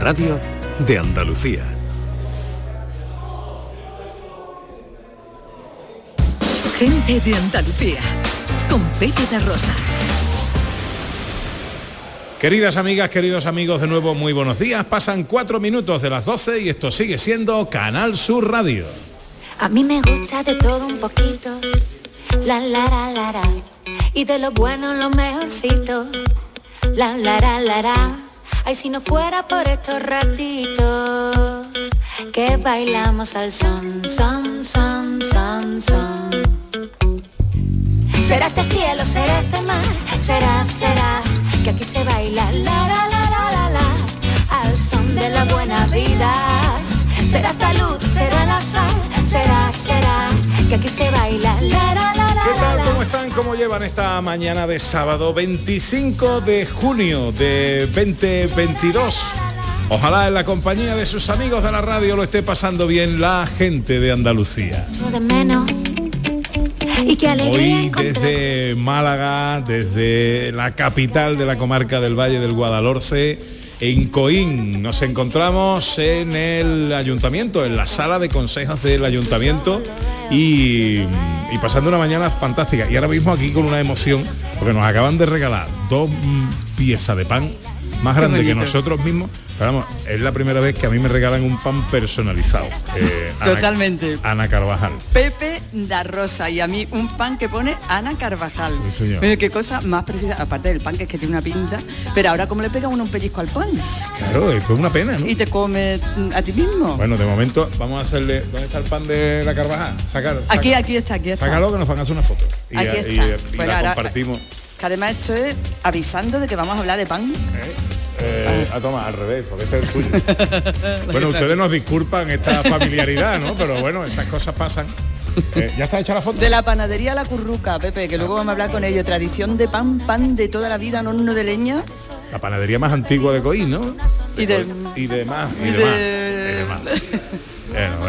Radio de Andalucía. Gente de Andalucía, con Pepe de Rosa. Queridas amigas, queridos amigos, de nuevo muy buenos días. Pasan cuatro minutos de las 12 y esto sigue siendo Canal Sur Radio. A mí me gusta de todo un poquito, la la la la la, y de lo bueno lo mejorcito, la la la la la. Ay, si no fuera por estos ratitos que bailamos al son, son, son, son, son. Será este cielo, será este mar, será, será, que aquí se baila la la la la la la, al son de la buena vida. Será esta luz, será la sal, será, será, que aquí se baila la la la. ¿Cómo llevan esta mañana de sábado 25 de junio de 2022? Ojalá en la compañía de sus amigos de la radio lo esté pasando bien la gente de Andalucía. Hoy desde Málaga, desde la capital de la comarca del Valle del Guadalhorce, en Coín. Nos encontramos en el ayuntamiento, en la sala de consejos del ayuntamiento y, y pasando una mañana fantástica. Y ahora mismo aquí con una emoción, porque nos acaban de regalar dos piezas de pan más Qué grandes que nosotros mismos. Pero vamos, es la primera vez que a mí me regalan un pan personalizado. Eh, Totalmente. Ana Carvajal. Pepe da Rosa y a mí un pan que pone Ana Carvajal. Sí, señor. Qué cosa más precisa, aparte del pan que es que tiene una pinta, pero ahora cómo le pega uno un pellizco al pan Claro, fue una pena, ¿no? y te come mm, a ti mismo. Bueno, de momento vamos a hacerle. ¿Dónde está el pan de la Carvajal? Sácalo. aquí, aquí está, aquí está. Sácalo que nos van a hacer una foto. Y, Aquí y- está. y Bueno, la ahora- compartimos. Que además esto es avisando de que vamos a hablar de pan. Eh, a tomar al revés, porque este es el tuyo. bueno, ustedes nos disculpan esta familiaridad, ¿no? Pero bueno, estas cosas pasan. Eh, ¿Ya está hecha la foto? De la panadería La Curruca, Pepe, que luego vamos a hablar con ello. Tradición de pan, pan de toda la vida, no uno de leña. La panadería más antigua de Coín, ¿no? Y de- Coín. y de más, y y de, de- más. y de más.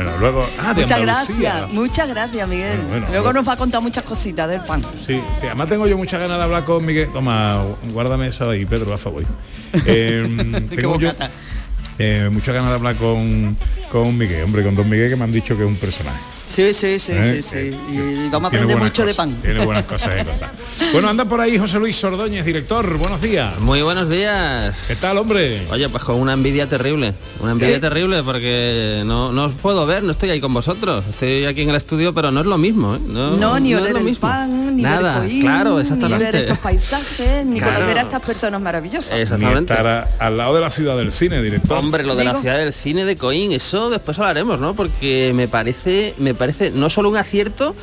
Bueno, luego. Ah, de Muchas Andalucía. gracias, muchas gracias, Miguel. Bueno, bueno, luego bueno. nos va a contar muchas cositas del pan. Sí, sí, además tengo yo muchas ganas de hablar con Miguel. Toma, guárdame eso ahí, Pedro, a favor. Eh, Qué tengo yo eh, muchas ganas de hablar con, con Miguel, hombre, con don Miguel que me han dicho que es un personaje. Sí, sí, sí, ¿eh? sí, sí. Eh, Y vamos a aprender mucho de pan. Tiene buenas cosas contar. Bueno, anda por ahí José Luis Sordóñez, director. Buenos días. Muy buenos días. ¿Qué tal, hombre? Oye, pues con una envidia terrible. Una envidia ¿Sí? terrible porque no, no os puedo ver, no estoy ahí con vosotros. Estoy aquí en el estudio, pero no es lo mismo. ¿eh? No, No, ni no oler es lo el mismo. pan, ni Nada, ver Coín, claro, ni exactamente. ver estos paisajes, ni Claro. conocer a estas personas maravillosas. Ni Exactamente. estar a- al lado de la ciudad del cine, director. Hombre, lo de la ciudad del cine de Coín, eso después hablaremos, ¿no? Porque me parece, me parece no solo un acierto,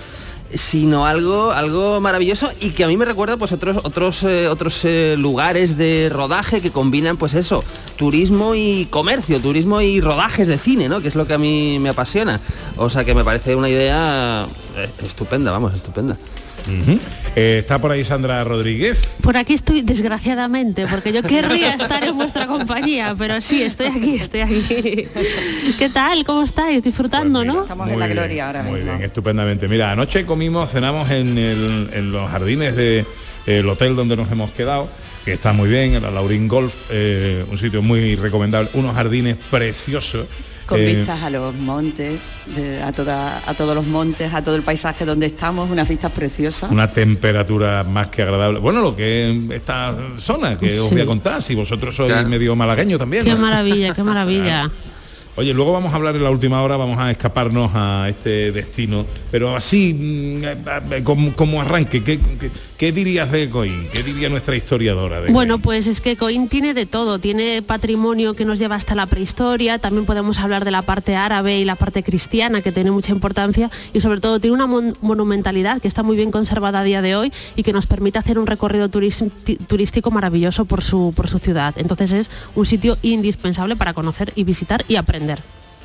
sino algo, algo maravilloso y que a mí me recuerda pues otros, otros, eh, otros eh, lugares de rodaje que combinan pues eso, turismo y comercio, turismo y rodajes de cine, ¿no? Que es lo que a mí me apasiona. O sea que me parece una idea eh, estupenda, vamos, estupenda. Eh, está por ahí Sandra Rodríguez. Por aquí estoy desgraciadamente, porque yo querría estar en vuestra compañía, pero sí, estoy aquí, estoy aquí. ¿Qué tal? ¿Cómo estáis? Disfrutando, Pues mira, ¿no? Estamos muy en la bien, gloria ahora Muy mismo. bien, estupendamente. Mira, anoche comimos, cenamos en, el- en los jardines del hotel donde nos hemos quedado, que está muy bien, el Laurín Golf, eh, un sitio muy recomendable, unos jardines preciosos. Con eh, vistas a los montes, de- a, toda, a todos los montes, a todo el paisaje donde estamos, unas vistas preciosas. una temperatura más que agradable. Bueno, lo que es esta zona que os voy a contar, si vosotros sois Claro. medio malagueño también. Qué ¿no? maravilla, qué maravilla. Oye, luego vamos a hablar en la última hora, vamos a escaparnos a este destino, pero así, mm, eh, eh, como, como arranque, ¿qué, qué, qué dirías de Coín? ¿Qué diría nuestra historiadora de Bueno, Coín? pues es que Coín tiene de todo, tiene patrimonio que nos lleva hasta la prehistoria, también podemos hablar de la parte árabe y la parte cristiana que tiene mucha importancia y sobre todo tiene una mon- monumentalidad que está muy bien conservada a día de hoy y que nos permite hacer un recorrido turístico maravilloso por su, por su ciudad. Entonces es un sitio indispensable para conocer y visitar y aprender.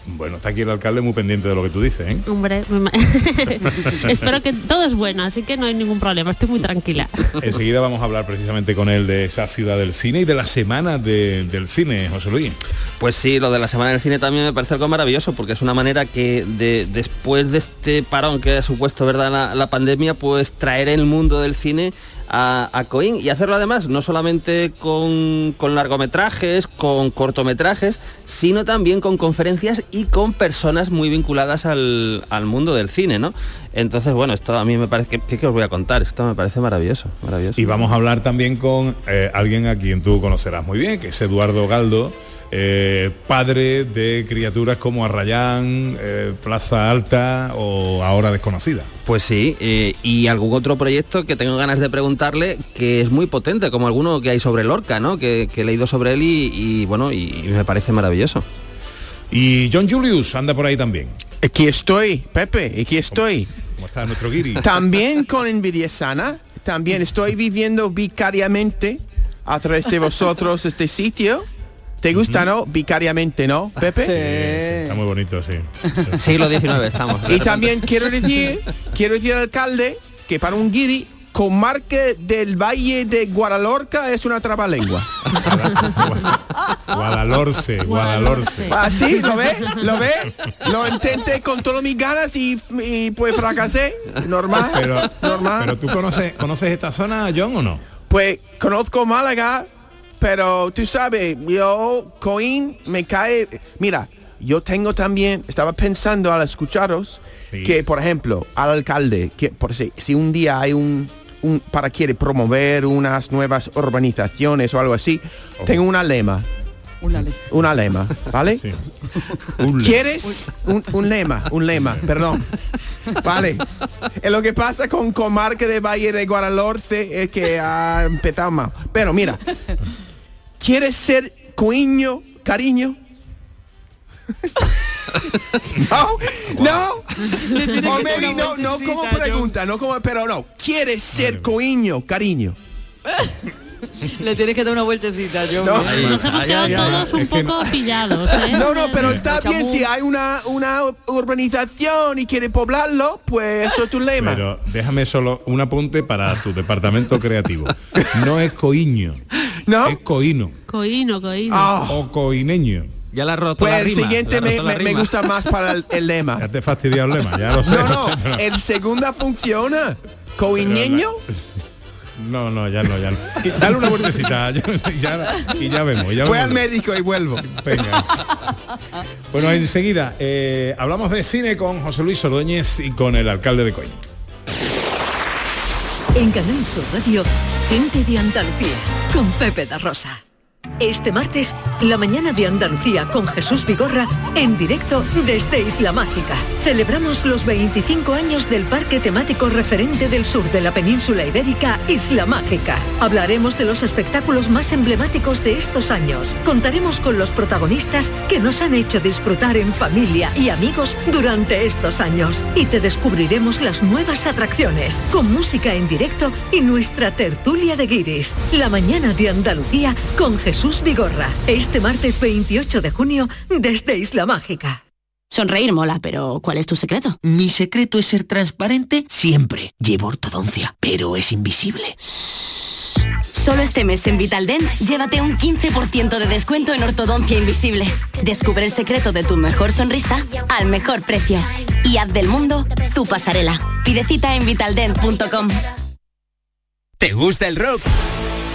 Bueno, está aquí el alcalde muy pendiente de lo que tú dices, ¿eh? Hombre, espero que todo es bueno, así que no hay ningún problema, estoy muy tranquila. Enseguida vamos a hablar precisamente con él de esa ciudad del cine y de la semana de- del cine, José Luis. Pues sí, lo de la Semana del Cine también me parece algo maravilloso, porque es una manera que de- después de este parón que ha supuesto verdad la, la pandemia, pues traer el mundo del cine a, a Coín y hacerlo además no solamente con, con largometrajes, con cortometrajes, sino también con conferencias y con personas muy vinculadas al, al mundo del cine, ¿no? Entonces, bueno, esto a mí me parece, ¿qué, qué os voy a contar? Esto me parece maravilloso, maravilloso. Y vamos a hablar también con eh, alguien a quien tú conocerás muy bien, que es Eduardo Galdo, eh, padre de criaturas como Arrayán, eh, Plaza Alta o ahora desconocida. Pues sí, eh, y algún otro proyecto que tengo ganas de preguntarle que es muy potente, como alguno que hay sobre Lorca, ¿no? Que, que he leído sobre él y, y, bueno, y me parece maravilloso. Y John Julius anda por ahí también. Aquí estoy, Pepe, aquí estoy. ¿Cómo está nuestro guiri? También con envidia sana, también estoy viviendo vicariamente a través de vosotros este sitio. ¿Te gusta, no? Vicariamente, ¿no, Pepe? Sí, sí, está muy bonito, sí. Siglo XIX estamos. Y también quiero decir, quiero decir al alcalde que para un guiri, comarca del Valle de Guadalorca es una trabalengua. Guadalorce, Guadalorce. Así, ¿lo ve? ¿Lo ve? Lo intenté con todas mis ganas y, y, pues fracasé. Normal. Pero, normal. pero tú conoces, conoces esta zona, John, o no? Pues conozco Málaga, pero tú sabes, yo, Coín, me cae... Mira, yo tengo también, estaba pensando al escucharos, Sí. que por ejemplo, al alcalde, que por si, si un día hay un, un, para quiere promover unas nuevas urbanizaciones o algo así, tengo una lema. Una ley. Una lema, ¿vale? Sí. Un le- ¿Quieres un, un lema? Un lema, perdón. Vale. Es lo que pasa con comarca de Valle de Guadalhorce es que ha empezado mal. Pero mira, ¿quieres ser coiño, cariño? no, no. O maybe no, no como pregunta, no como, pero no. ¿Quieres ser coiño, cariño? Le tienes que dar una vueltecita, yo. No. Nos hemos quedado todos un poco pillados, ¿eh? No, no, pero está bien si hay una, una urbanización y quiere poblarlo, pues eso es tu lema. Pero déjame solo un apunte para tu departamento creativo. No es coiño, ¿No? es coino Coino, coino. Ah. o coineño. Ya la roto Pues la el rima, siguiente me, me- gusta más para el, el Ya lema. te he fastidiado el lema, ya lo sé. No, no, el segunda funciona. Coiñeño. No, no, ya no, ya no. Dale una vueltecita ya- ya- y ya vemos. Ya Voy al médico y vuelvo. Venga. Bueno, enseguida eh, hablamos de cine con José Luis Ordóñez y con el alcalde de Coín. En Canal Sur Radio, gente de Andalucía, con Pepe da Rosa. Este martes, la mañana de Andalucía con Jesús Vigorra en directo desde Isla Mágica. Celebramos los 25 años del parque temático referente del sur de la península ibérica, Isla Mágica. Hablaremos de los espectáculos más emblemáticos de estos años. Contaremos con los protagonistas que nos han hecho disfrutar en familia y amigos durante estos años. Y te descubriremos las nuevas atracciones, con música en directo y nuestra tertulia de guiris. La mañana de Andalucía con Jesús Vigorra. Este martes 28 de junio desde Isla Mágica. Sonreír mola, pero ¿cuál es tu secreto? Mi secreto es ser transparente siempre. Llevo ortodoncia, pero es invisible. Solo este mes en Vitaldent, llévate un 15% de descuento en ortodoncia invisible. Descubre el secreto de tu mejor sonrisa al mejor precio. Y haz del mundo tu pasarela. Pide cita en vitaldent.com. ¿Te gusta el rock?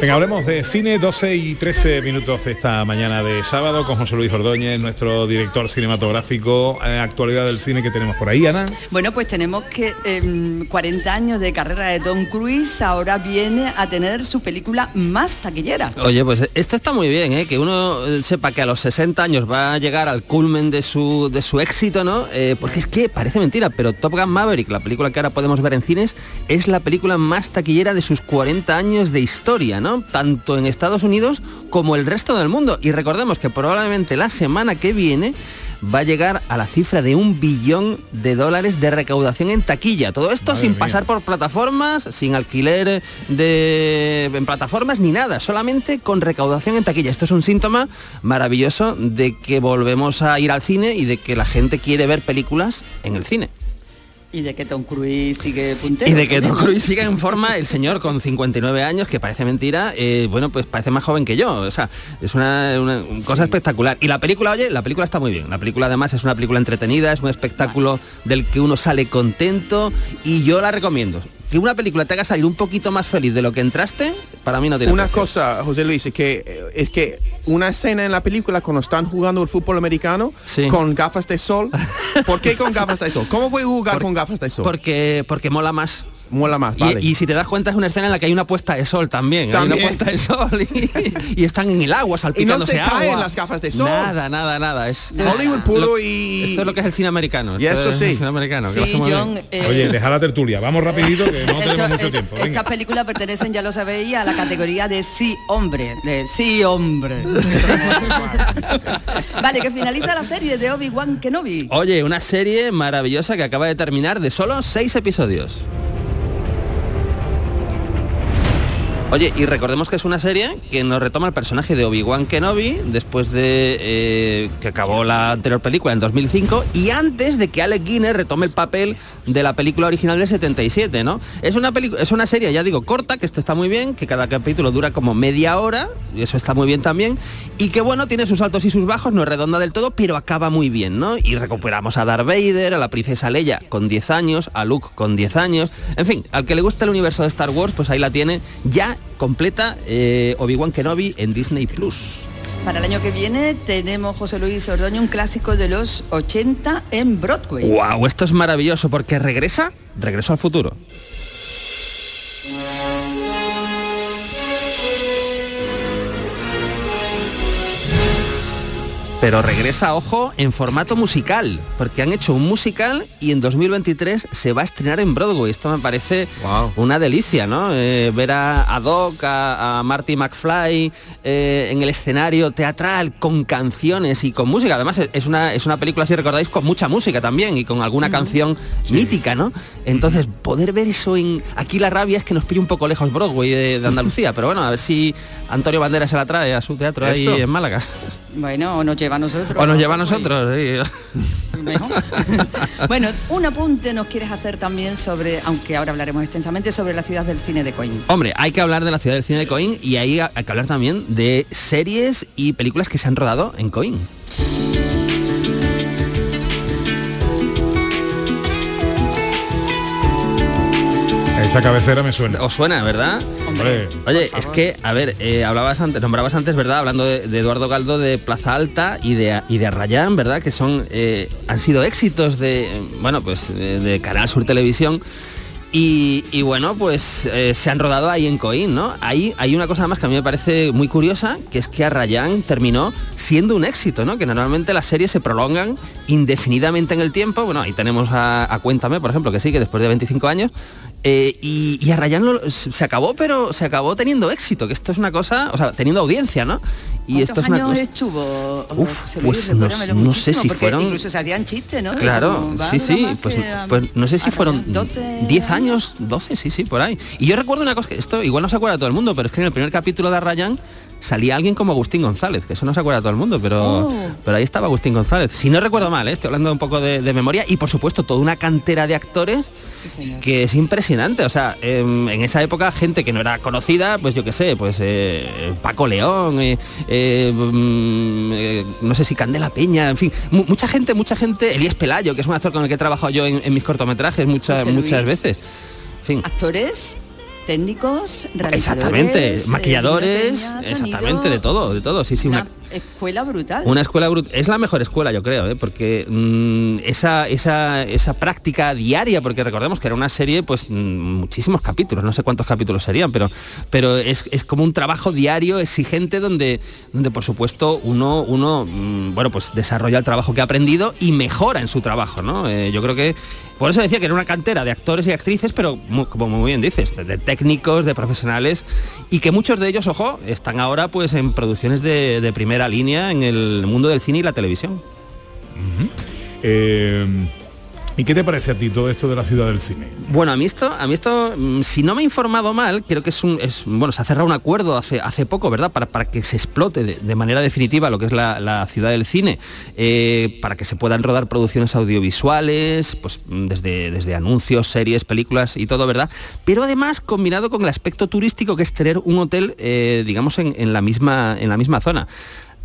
Venga, hablemos de cine, 12 y 13 minutos esta mañana de sábado con José Luis Ordóñez, nuestro director cinematográfico. Eh, actualidad del cine que tenemos por ahí, Ana. Bueno, pues tenemos que em, 40 años de carrera de Tom Cruise ahora viene a tener su película más taquillera. Oye, pues esto está muy bien, ¿eh? que uno eh, sepa que a los 60 años va a llegar al culmen de su, de su éxito, ¿no? Eh, porque es que parece mentira, pero Top Gun Maverick, la película que ahora podemos ver en cines, es la película más taquillera de sus 40 años de historia, ¿no? Tanto en Estados Unidos como el resto del mundo. Y recordemos que probablemente la semana que viene va a llegar a la cifra de un billón de dólares de recaudación en taquilla. Todo esto Madre sin mía. pasar por plataformas, sin alquiler de en plataformas ni nada, solamente con recaudación en taquilla. Esto es un síntoma maravilloso de que volvemos a ir al cine y de que la gente quiere ver películas en el cine. Y de que Tom Cruise sigue puntero. Y de que Tom. Cruise siga en forma, el señor con 59 años, que parece mentira, eh, bueno, pues parece más joven que yo. O sea, es una, una cosa espectacular. Y la película, oye, la película está muy bien. La película además es una película entretenida, es un espectáculo del que uno sale contento y yo la recomiendo. Que una película te haga salir un poquito más feliz de lo que entraste, para mí no tiene Una precio. cosa, José Luis, es que, eh, es que una escena en la película cuando están jugando el fútbol americano con gafas de sol. ¿Por qué con gafas de sol? ¿Cómo puede jugar con gafas de sol? Porque, porque mola más. Mola más, Y- vale. Y, si te das cuenta es una escena en la que hay una puesta de sol también. Hay una puesta de sol y, y están en el agua salpicándose se caen agua. las gafas de sol. Nada, nada, nada. Es, Hollywood puro lo- y- Esto es lo que es el cine americano. Y Esto eso es sí. el cine americano. Sí, John, eh, Oye, deja la tertulia. Vamos rapidito que no Esto- tenemos mucho eh, tiempo. Venga. Estas películas pertenecen, ya lo sabéis, a la categoría de sí hombre, de sí hombre. vale, que finaliza la serie de Obi-Wan Kenobi. Oye, una serie maravillosa que acaba de terminar de solo seis episodios. Oye, y recordemos que es una serie que nos retoma el personaje de Obi-Wan Kenobi después de eh, que acabó la anterior película en 2005 y antes de que Alec Guinness retome el papel de la película original del 77, ¿no? Es una es una serie, ya digo, corta, que esto está muy bien, que cada capítulo dura como media hora, y eso está muy bien también, y que bueno, tiene sus altos y sus bajos, no es redonda del todo, pero acaba muy bien, ¿no? Y recuperamos a Darth Vader, a la princesa Leia con 10 años, a Luke con 10 años, en fin, al que le gusta el universo de Star Wars, pues ahí la tiene ya completa eh, Obi-Wan Kenobi en Disney Plus. Para el año que viene tenemos, José Luis Ordoño, un clásico de los 80 en Broadway. ¡Wow! Esto es maravilloso porque regresa, regreso al futuro. Pero regresa, ojo, en formato musical, porque han hecho un musical y en 2023 se va a estrenar en Broadway. Esto me parece una delicia, ¿no? Eh, ver a, a Doc, a, a Marty McFly eh, en el escenario teatral con canciones y con música. Además es- una, es una película, si recordáis, con mucha música también y con alguna canción mítica, ¿no? Entonces, poder ver eso en... Aquí la rabia es que nos pilla un poco lejos Broadway de, de Andalucía, pero bueno, a ver si Antonio Banderas se la trae a su teatro ahí en Málaga. Bueno, o nos lleva a nosotros. O nos lleva a nosotros. sí. Bueno, un apunte nos quieres hacer también sobre, aunque ahora hablaremos extensamente, sobre la ciudad del cine de Coín. Hombre, hay que hablar de la ciudad del cine de Coín y ahí hay que hablar también de series y películas que se han rodado en Coín. Esa cabecera me suena. Os suena, ¿verdad? Hombre, Oye, es que, a ver, eh, hablabas antes, nombrabas antes, ¿verdad? Hablando de, de Eduardo Galdo de Plaza Alta y de, y de Arrayán, ¿verdad? Que son, eh, han sido éxitos de, bueno, pues de, de Canal Sur Televisión. Y, y bueno, pues eh, se han rodado ahí en Coín, ¿no? Ahí hay una cosa más que a mí me parece muy curiosa, que es que Arrayán terminó siendo un éxito, ¿no? Que normalmente las series se prolongan indefinidamente en el tiempo. Bueno, ahí tenemos a, a Cuéntame, por ejemplo, que sí, que después de 25 años. Eh, y, y Arrayán lo- se acabó, pero se acabó teniendo éxito, que esto es una cosa, o sea, teniendo audiencia, ¿no? Y esto ¿Cuántos es una años cosa... estuvo? Uf, Luis? pues no sé- no sé muchísimo, si fueron- Incluso se hacían chistes, ¿no? Claro, Como, a sí, sí, pues, que, pues no sé si fueron 12 10 años, 12, sí, sí, por ahí. Y yo recuerdo una cosa, que esto igual no se acuerda todo el mundo, pero es que en el primer capítulo de Arrayán salía alguien como Agustín González, que eso no se acuerda todo el mundo, pero, Oh. pero ahí estaba Agustín González. Si no recuerdo mal, ¿eh? estoy hablando un poco de, de memoria, y por supuesto toda una cantera de actores Sí, que es impresionante. O sea, em, en esa época gente que no era conocida, pues yo qué sé, pues eh, Paco León, eh, mm, no sé si Candela Peña, en fin, mu- mucha gente, mucha gente, Elías Pelayo, que es un actor con el que he trabajado yo en, en mis cortometrajes muchas, muchas veces. En fin. Actores, técnicos, Exactamente, eh, maquilladores, exactamente, sonido, de todo, de todo, sí, sí, una, Una escuela brutal. Una escuela brut- es la mejor escuela, yo creo, ¿eh? porque mm, esa, esa, esa práctica diaria, porque recordemos que era una serie, pues mm, muchísimos capítulos, no sé cuántos capítulos serían, pero, pero es, es como un trabajo diario exigente donde, donde por supuesto uno, uno mm, bueno, pues desarrolla el trabajo que ha aprendido y mejora en su trabajo, ¿no? Eh, yo creo que por eso decía que era una cantera de actores y actrices, pero como muy bien dices, de, técnicos, de profesionales, y que muchos de ellos, ojo, están ahora pues en producciones de, primera línea en el mundo del cine y la televisión. ¿Y qué te parece a ti todo esto de la ciudad del cine? Bueno, a mí esto, a mí esto, mm, si no me he informado mal, creo que es un, es, bueno, se ha cerrado un acuerdo hace, hace poco, ¿verdad? Para, que se explote de, manera definitiva lo que es la, ciudad del cine, eh, para que se puedan rodar producciones audiovisuales, pues mm, desde, desde anuncios, series, películas y todo, ¿verdad? Pero además combinado con el aspecto turístico que es tener un hotel, eh, digamos, en la misma, en la misma zona.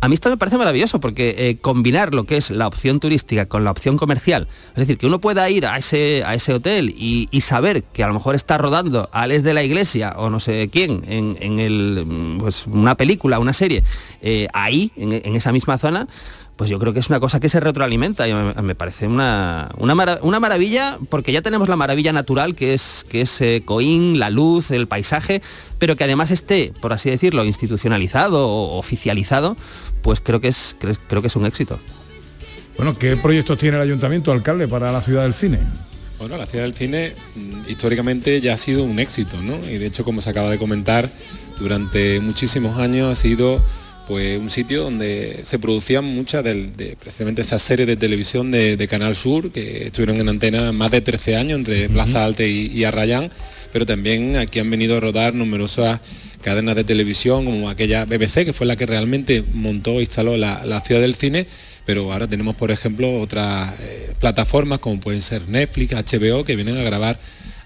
A mí esto me parece maravilloso porque eh, combinar lo que es la opción turística con la opción comercial, es decir, que uno pueda ir a ese, a ese hotel y, saber que a lo mejor está rodando Alex de la Iglesia o no sé quién en, el, pues, una película, una serie, eh, ahí, en esa misma zona, pues yo creo que es una cosa que se retroalimenta y me, me parece una, una, una maravilla porque ya tenemos la maravilla natural que es, que es eh, Coín, la luz, el paisaje, pero que además esté, por así decirlo, institucionalizado o oficializado, pues creo que es, creo, creo que es un éxito. Bueno, ¿qué proyectos tiene el ayuntamiento, alcalde, para la ciudad del cine? Bueno, la ciudad del cine mm, históricamente ya ha sido un éxito, ¿no? Y de hecho, como se acaba de comentar, durante muchísimos años ha sido pues un sitio donde se producían muchas de, precisamente esas series de televisión de, de Canal Sur que estuvieron en antena más de 13 años entre Plaza Alte y, y Arrayán, pero también aquí han venido a rodar numerosas cadenas de televisión como aquella BBC que fue la que realmente montó e instaló la, la ciudad del cine pero ahora tenemos por ejemplo otras eh, plataformas como pueden ser Netflix, HBO que vienen a grabar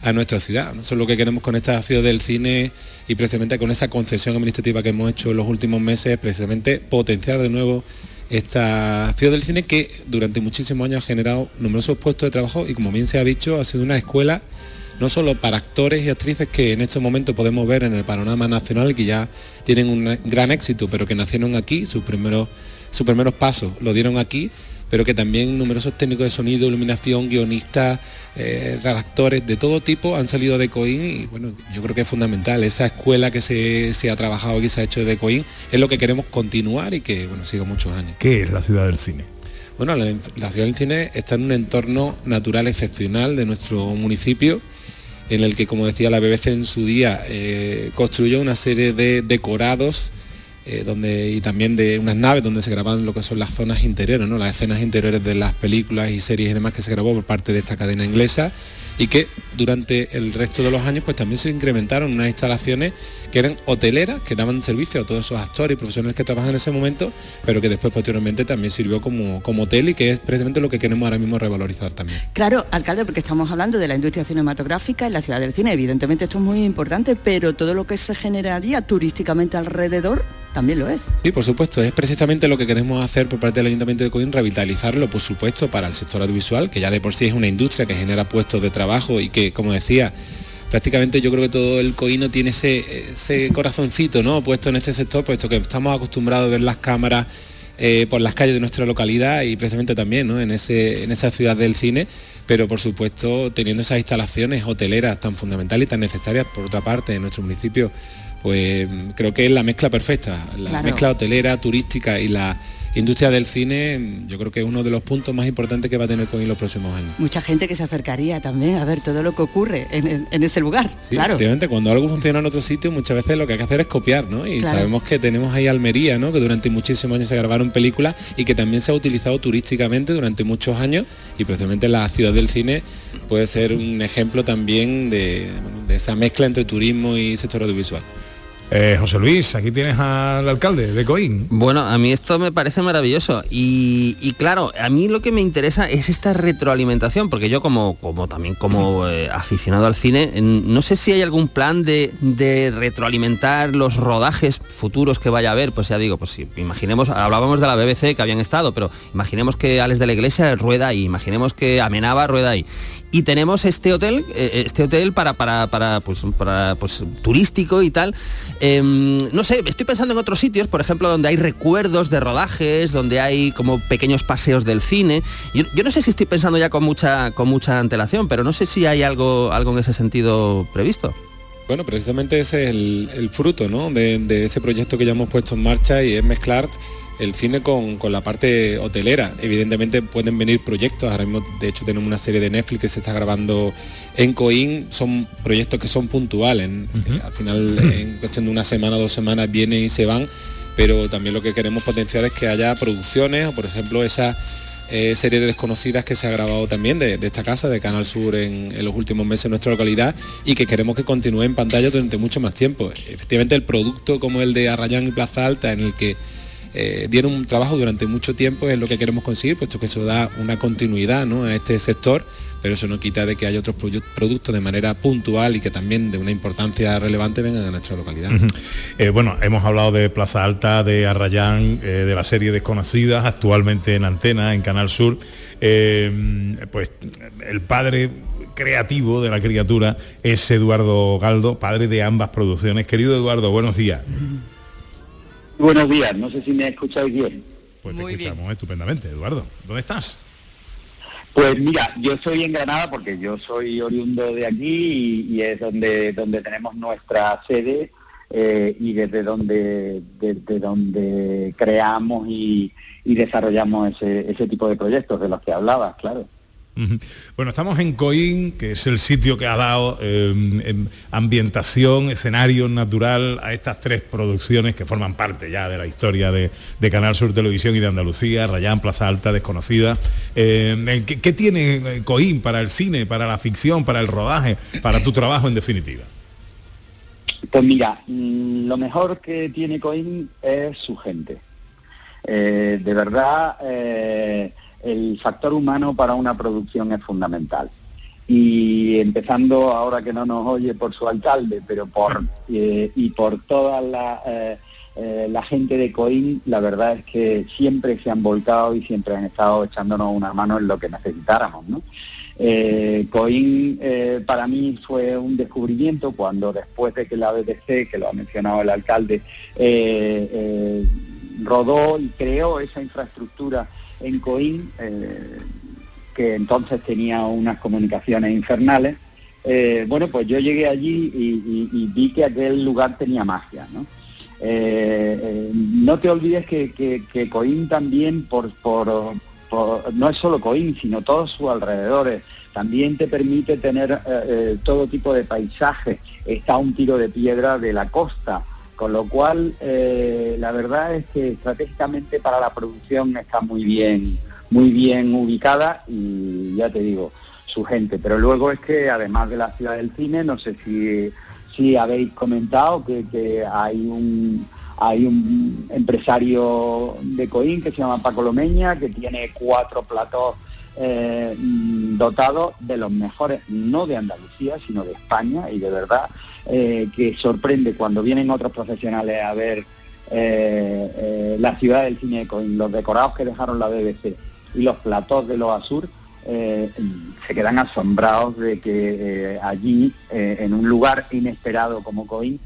a nuestra ciudad. Eso es lo que queremos con esta ciudad del cine y precisamente con esa concesión administrativa que hemos hecho en los últimos meses, precisamente potenciar de nuevo esta ciudad del cine que durante muchísimos años ha generado numerosos puestos de trabajo y como bien se ha dicho ha sido una escuela no solo para actores y actrices que en este momento podemos ver en el panorama nacional que ya tienen un gran éxito, pero que nacieron aquí, sus primeros, sus primeros pasos lo dieron aquí, pero que también numerosos técnicos de sonido, iluminación, guionistas, eh, redactores de todo tipo han salido de Coín y bueno, yo creo que es fundamental. Esa escuela que se, se ha trabajado y se ha hecho de Coín es lo que queremos continuar y que bueno, siga muchos años. ¿Qué es la ciudad del cine? Bueno, la, la ciudad del cine está en un entorno natural excepcional de nuestro municipio, en el que, como decía la BBC en su día, eh, construyó una serie de decorados eh, donde, y también de unas naves donde se grababan lo que son las zonas interiores, ¿no? las escenas interiores de las películas y series y demás que se grabó por parte de esta cadena inglesa y que durante el resto de los años pues también se incrementaron unas instalaciones que eran hoteleras, que daban servicio a todos esos actores y profesionales que trabajan en ese momento, pero que después posteriormente también sirvió como, como hotel y que es precisamente lo que queremos ahora mismo revalorizar también. Claro, alcalde, porque estamos hablando de la industria cinematográfica en la ciudad del cine. Evidentemente esto es muy importante, pero todo lo que se generaría turísticamente alrededor también lo es. Sí, por supuesto, es precisamente lo que queremos hacer por parte del Ayuntamiento de Coín, revitalizarlo, por supuesto, para el sector audiovisual, que ya de por sí es una industria que genera puestos de trabajo y que, como decía, prácticamente yo creo que todo el coíno tiene ese, ese corazoncito ¿no? puesto en este sector, puesto que estamos acostumbrados a ver las cámaras eh, por las calles de nuestra localidad y precisamente también ¿no? en, ese, en esa ciudad del cine, pero por supuesto teniendo esas instalaciones hoteleras tan fundamentales y tan necesarias por otra parte en nuestro municipio, pues creo que es la mezcla perfecta, la Claro. mezcla hotelera, turística y la industria del cine, yo creo que es uno de los puntos más importantes que va a tener Coín los próximos años. Mucha gente que se acercaría también a ver todo lo que ocurre en, ese lugar. Sí, claro. efectivamente, cuando algo funciona en otro sitio, muchas veces lo que hay que hacer es copiar, ¿no? Y Claro. sabemos que tenemos ahí Almería, ¿no? Que durante muchísimos años se grabaron películas y que también se ha utilizado turísticamente durante muchos años y precisamente la ciudad del cine puede ser un ejemplo también de esa mezcla entre turismo y sector audiovisual. Eh, José Luis, aquí tienes al alcalde de Coín. Bueno, a mí esto me parece maravilloso y, claro, a mí lo que me interesa es esta retroalimentación, porque yo como, como también como eh, aficionado al cine, no sé si hay algún plan de, de retroalimentar los rodajes futuros que vaya a haber, pues ya digo, pues si imaginemos, hablábamos de la BBC que habían estado, pero imaginemos que Alex de la Iglesia rueda ahí, imaginemos que Amenaba rueda ahí. Y tenemos este hotel, eh, este hotel para, para, para, pues, para pues, turístico y tal. Em, no sé, estoy pensando en otros sitios, por ejemplo, donde hay recuerdos de rodajes, donde hay como pequeños paseos del cine. Yo, yo no sé si estoy pensando ya con mucha, con mucha antelación, pero no sé si hay algo, algo en ese sentido previsto. Bueno, precisamente ese es el, fruto ¿no? de ese proyecto que ya hemos puesto en marcha y es mezclar el cine con, con la parte hotelera. Evidentemente pueden venir proyectos, ahora mismo de hecho tenemos una serie de Netflix que se está grabando en Coín, son proyectos que son puntuales, al final en cuestión de una semana dos semanas vienen y se van, pero también lo que queremos potenciar es que haya producciones o por ejemplo esas eh, serie de desconocidas que se ha grabado también de, de esta casa, de Canal Sur, en, en los últimos meses en nuestra localidad y que queremos que continúe en pantalla durante mucho más tiempo. Efectivamente, el producto como el de Arrayán y Plaza Alta, en el que eh, dieron un trabajo durante mucho tiempo, es lo que queremos conseguir, puesto que eso da una continuidad ¿no? a este sector, pero eso no quita de que haya otros produ- productos de manera puntual y que también de una importancia relevante vengan a nuestra localidad. Eh, bueno, hemos hablado de Plaza Alta, de Arrayán, eh, de la serie Desconocidas, actualmente en antena, en Canal Sur. Eh, pues el padre creativo de la criatura es Eduardo Galdo, padre de ambas producciones. Querido Eduardo, buenos días. Buenos días, no sé si me escucháis bien. Pues te escuchamos estupendamente, Eduardo. ¿Dónde estás? Pues mira, yo soy en Granada porque yo soy oriundo de aquí y, y es donde, donde tenemos nuestra sede eh, y desde donde, desde donde creamos y, y desarrollamos ese, ese tipo de proyectos de los que hablabas, claro. Bueno, estamos en Coín, que es el sitio que ha dado eh, em, ambientación, escenario natural a estas tres producciones que forman parte ya de la historia de, Canal Sur Televisión y de Andalucía, Rayán, Plaza Alta, Desconocida. Eh, ¿qué, tiene eh, Coín para el cine, para la ficción, para el rodaje, para tu trabajo en definitiva? Pues mira, mm, lo mejor que tiene Coin es su gente. Eh, de verdad, eh, el factor humano para una producción es fundamental. Y empezando ahora que no nos oye por su alcalde, pero por eh, y por toda la, eh, eh, la gente de Coín, la verdad es que siempre se han volcado y siempre han estado echándonos una mano en lo que necesitáramos, ¿no? Eh, Coín eh, para mí fue un descubrimiento cuando después de que la BBC, que lo ha mencionado el alcalde, eh, rodó y creó esa infraestructura en Coín, eh, que entonces tenía unas comunicaciones infernales, eh, bueno, pues yo llegué allí y, vi que aquel lugar tenía magia, ¿no? Eh, te olvides que, Coín también, por, por, no es solo Coín, sino todos sus alrededores, también te permite tener todo tipo de paisajes. Está un tiro de piedra de la costa, con lo cual eh, la verdad es que estratégicamente para la producción está muy bien, muy bien ubicada y ya te digo, su gente. Pero luego es que además de la ciudad del cine, no sé si, si habéis comentado que, hay un hay un empresario de Coín que se llama Paco Lomeña, que tiene cuatro platos eh, dotados de los mejores, no de Andalucía, sino de España, y de verdad eh, que sorprende cuando vienen otros profesionales a ver eh, eh, la ciudad del cine de Coín, los decorados que dejaron la BBC y los platos de los Azur, se quedan asombrados de que allí, en un lugar inesperado como Coín,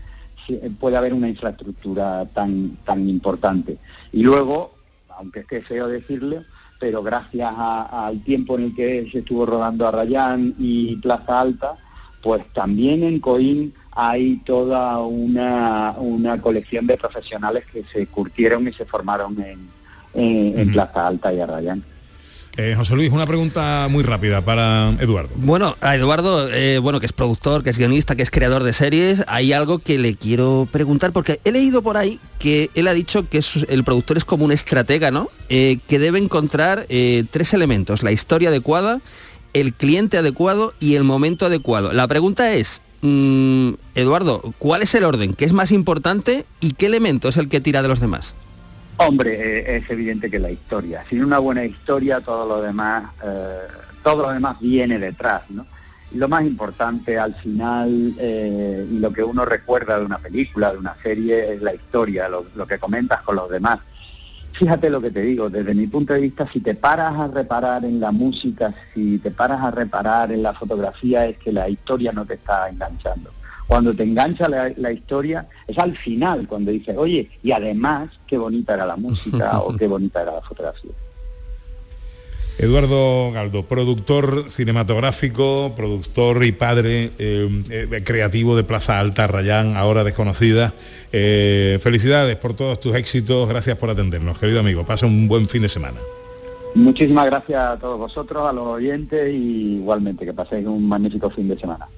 puede haber una infraestructura tan, tan importante. Y luego, aunque esté feo decirlo, pero gracias al tiempo en el que se estuvo rodando Arrayán y Plaza Alta, pues también en Coín hay toda una, una colección de profesionales que se curtieron y se formaron en, en- en Ujú. Plaza Alta y Arrayán. Eh, José Luis, una pregunta muy rápida para Eduardo. Bueno, a Eduardo, eh, bueno, que es productor, que es guionista, que es creador de series, hay algo que le quiero preguntar, porque he leído por ahí que él ha dicho que es- el productor es como un estratega, ¿no? Eh, que debe encontrar eh, tres elementos, la historia adecuada, el cliente adecuado y el momento adecuado. La pregunta es, mm, Eduardo, ¿cuál es el orden? ¿Qué es más importante y qué elemento es el que tira de los demás? Hombre, eh, es evidente que la historia. Sin una buena historia, todo lo demás, eh, todo lo demás viene detrás, ¿no? Y lo más importante al final eh, y lo que uno recuerda de una película, de una serie, es la historia, lo, lo que comentas con los demás. Fíjate lo que te digo, desde mi punto de vista, si te paras a reparar en la música, si te paras a reparar en la fotografía, es que la historia no te está enganchando. Cuando te engancha la, la historia, es al final cuando dices, oye, y además, qué bonita era la música o qué bonita era la fotografía. Eduardo Galdo, productor cinematográfico, productor y padre eh, eh, creativo de Plaza Alta, Rayán, ahora desconocida. Eh, felicidades por todos tus éxitos, gracias por atendernos, querido amigo. Pasa un buen fin de semana. Muchísimas gracias a todos vosotros, a los oyentes y igualmente que paséis un magnífico fin de semana.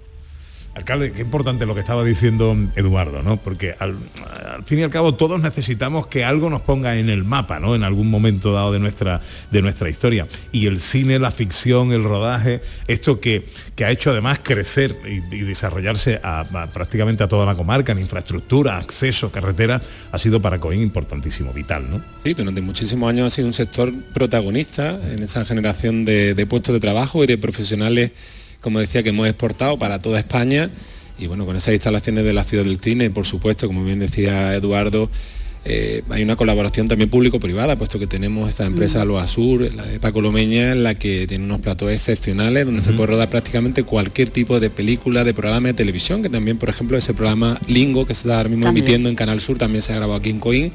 Alcalde, qué importante lo que estaba diciendo Eduardo, ¿no? Porque al, fin y al cabo todos necesitamos que algo nos ponga en el mapa, ¿no? En algún momento dado de nuestra, de nuestra historia. Y el cine, la ficción, el rodaje, esto que, que ha hecho además crecer y, desarrollarse prácticamente a toda la comarca, en infraestructura, acceso, carretera, ha sido para Coín importantísimo, vital, ¿no? Sí, durante muchísimos años ha sido un sector protagonista en esa generación de, de puestos de trabajo y de profesionales como decía, que hemos exportado para toda España y bueno, con esas instalaciones de la Ciudad del Cine, por supuesto, como bien decía Eduardo, eh, hay una colaboración también público-privada, puesto que tenemos esta empresa Loa Sur, la de Paco Lomeña, en la que tiene unos platos excepcionales, donde se puede rodar prácticamente cualquier tipo de película, de programa de televisión, que también, por ejemplo, ese programa Lingo, que se está ahora mismo También. emitiendo en Canal Sur, también se ha grabado aquí en Coín.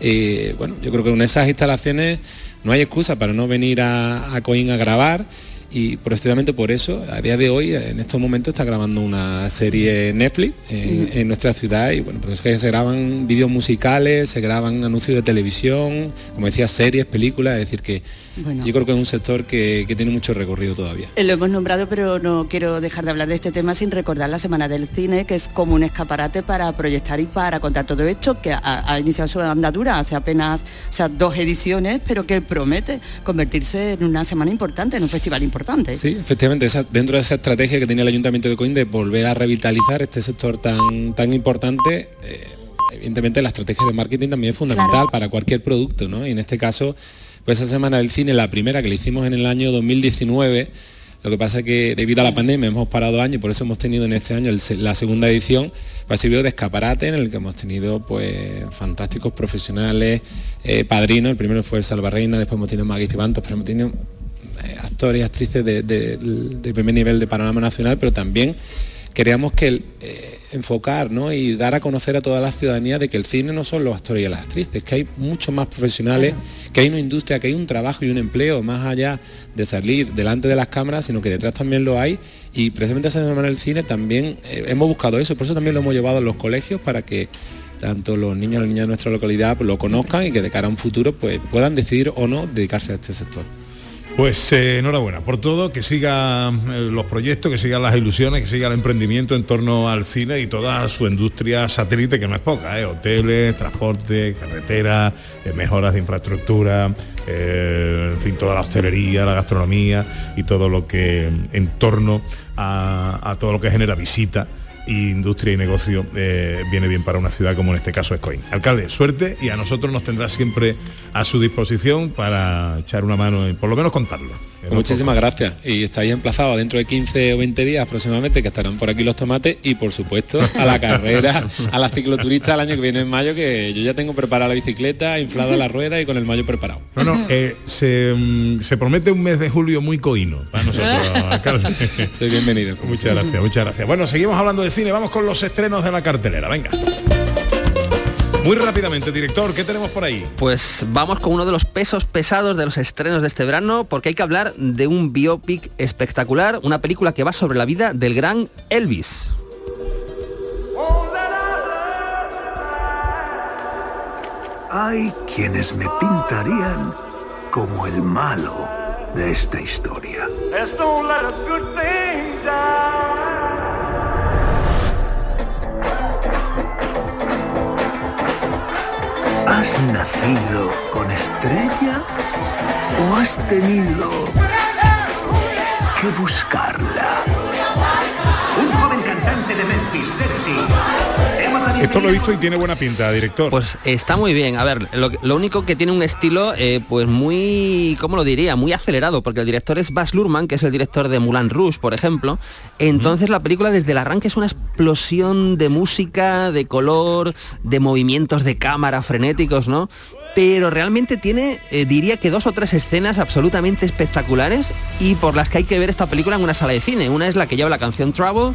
Eh, bueno, yo creo que con esas instalaciones no hay excusa para no venir a, a Coín a grabar y precisamente por eso a día de hoy en estos momentos está grabando una serie Netflix en, en nuestra ciudad. Y bueno, pues es que se graban vídeos musicales, se graban anuncios de televisión, como decía, series, películas, es decir que Bueno. yo creo que es un sector que, que tiene mucho recorrido todavía. Eh, Lo hemos nombrado, pero no quiero dejar de hablar de este tema sin recordar la Semana del Cine, que es como un escaparate para proyectar y para contar todo esto, que ha, ha iniciado su andadura hace apenas o sea, dos ediciones, pero que promete convertirse en una semana importante, en un festival importante. Sí, efectivamente, esa- dentro de esa estrategia que tiene el Ayuntamiento de Coín de volver a revitalizar este sector tan, tan importante, eh, evidentemente la estrategia de marketing también es fundamental Claro. para cualquier producto, ¿no? Y en este caso, pues esa semana del cine, la primera que le hicimos en el año 2019, lo que pasa es que debido a la pandemia hemos parado años y por eso hemos tenido en este año la segunda edición, pues servido de escaparate en el que hemos tenido pues fantásticos profesionales, eh, padrinos, el primero fue el Salvarreina, después hemos tenido Maggie Cibantos, pero hemos tenido eh, actores y actrices de primer nivel de panorama nacional, pero también queríamos que el, eh, enfocar ¿no? y dar a conocer a toda la ciudadanía de que el cine no son los actores y las actrices, que hay muchos más profesionales, que hay una industria, que hay un trabajo y un empleo más allá de salir delante de las cámaras, sino que detrás también lo hay. Y precisamente esa semana del cine también eh, hemos buscado eso, por eso también lo hemos llevado a los colegios para que tanto los niños y las niñas de nuestra localidad pues, lo conozcan y que de cara a un futuro pues, puedan decidir o no dedicarse a este sector. Pues eh, enhorabuena por todo, que sigan eh, los proyectos, que sigan las ilusiones, que siga el emprendimiento en torno al cine y toda su industria satélite, que no es poca, ¿eh? hoteles, transporte, carretera, eh, mejoras de infraestructura, en fin, toda la hostelería, la gastronomía y todo lo que en torno a, a todo lo que genera visita y industria y negocio eh, viene bien para una ciudad como en este caso es Coín. Alcalde, suerte y a nosotros nos tendrá siempre a su disposición para echar una mano y por lo menos contarlo. Pues Muchísimas gracias. Y estáis emplazados dentro de 15 o 20 días aproximadamente, que estarán por aquí los tomates y por supuesto a la carrera, a la cicloturista el año que viene en mayo, que yo ya tengo preparada la bicicleta, inflada la rueda y con el mayo preparado. No, no, eh, se, mm, se promete un mes de julio muy coíno para nosotros, alcalde. Soy bienvenido. Muchas gracias, muchas gracias. Bueno, seguimos hablando de cine, vamos con los estrenos de la cartelera, venga. Muy rápidamente, director, ¿qué tenemos por ahí? Pues vamos con uno de los pesos pesados de los estrenos de este verano, porque hay que hablar de un biopic espectacular, una película que va sobre la vida del gran Elvis. Hay quienes me pintarían como el malo de esta historia. ¿Has nacido con estrella o has tenido que buscarla? Cantante de Memphis, Tennessee. Esto lo he visto y tiene buena pinta, director. Pues está muy bien. A ver, lo, lo único que tiene un estilo, eh, pues muy, ¿cómo lo diría? Muy acelerado, porque el director es Baz Luhrmann, que es el director de Moulin Rouge, por ejemplo. Entonces la película desde el arranque es una explosión de música, de color, de movimientos de cámara frenéticos, ¿no? Pero realmente tiene, eh, diría que dos o tres escenas absolutamente espectaculares y por las que hay que ver esta película en una sala de cine. Una es la que lleva la canción Trouble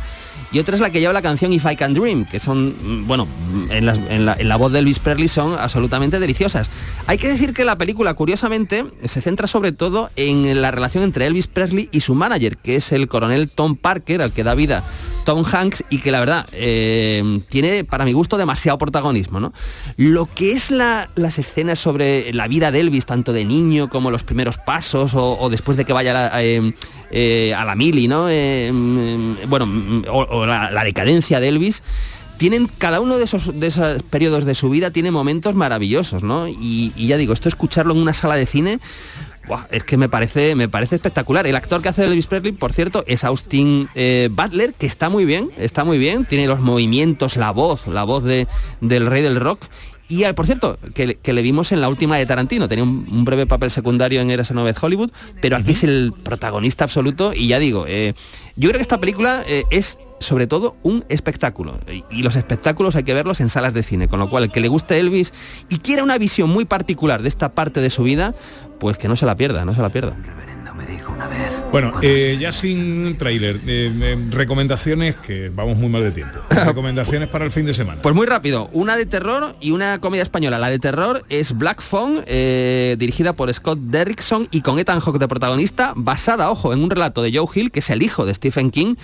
y otra es la que lleva la canción If I Can Dream, que son, mm, bueno, mm, en, en la, en la voz de Elvis Presley son absolutamente deliciosas. Hay que decir que la película, curiosamente, se centra sobre todo en la relación entre Elvis Presley y su manager, que es el coronel Tom Parker, al que da vida Tom Hanks y que la verdad eh, tiene para mi gusto demasiado protagonismo. ¿no? Lo que es la- las escenas sobre la vida de Elvis, tanto de niño como los primeros pasos o, después de que vaya a la, eh, eh, mili, ¿no? Eh, mm, bueno, o, la, decadencia de Elvis. Tienen cada uno de esos, de esos periodos de su vida tiene momentos maravillosos, ¿no? Y ya digo, esto escucharlo en una sala de cine, Buah, es que me parece, me parece espectacular. El actor que hace Elvis Presley, por cierto, es Austin eh, Butler, que está muy bien, está muy bien, tiene los movimientos, la voz, la voz de, del rey del rock. Y ah, por cierto, que, le- que le vimos en la última de Tarantino, tenía un, un breve papel secundario en Eras vez Hollywood, pero aquí es el protagonista absoluto y ya digo, eh, yo creo que esta película eh, es sobre todo un espectáculo y, los espectáculos hay que verlos en salas de cine, con lo cual el que le guste Elvis y quiera una visión muy particular de esta parte de su vida, pues que no se la pierda, no se la pierda. Bueno, eh, ya sin tráiler, eh, eh, recomendaciones que vamos muy mal de tiempo. recomendaciones para el fin de semana. Pues muy rápido, una de terror y una comedia española. La de terror es Black Phone, eh, dirigida por Scott Derrickson y con Ethan Hawke de protagonista, basada, ojo, en un relato de Joe Hill, que es el hijo de Stephen King.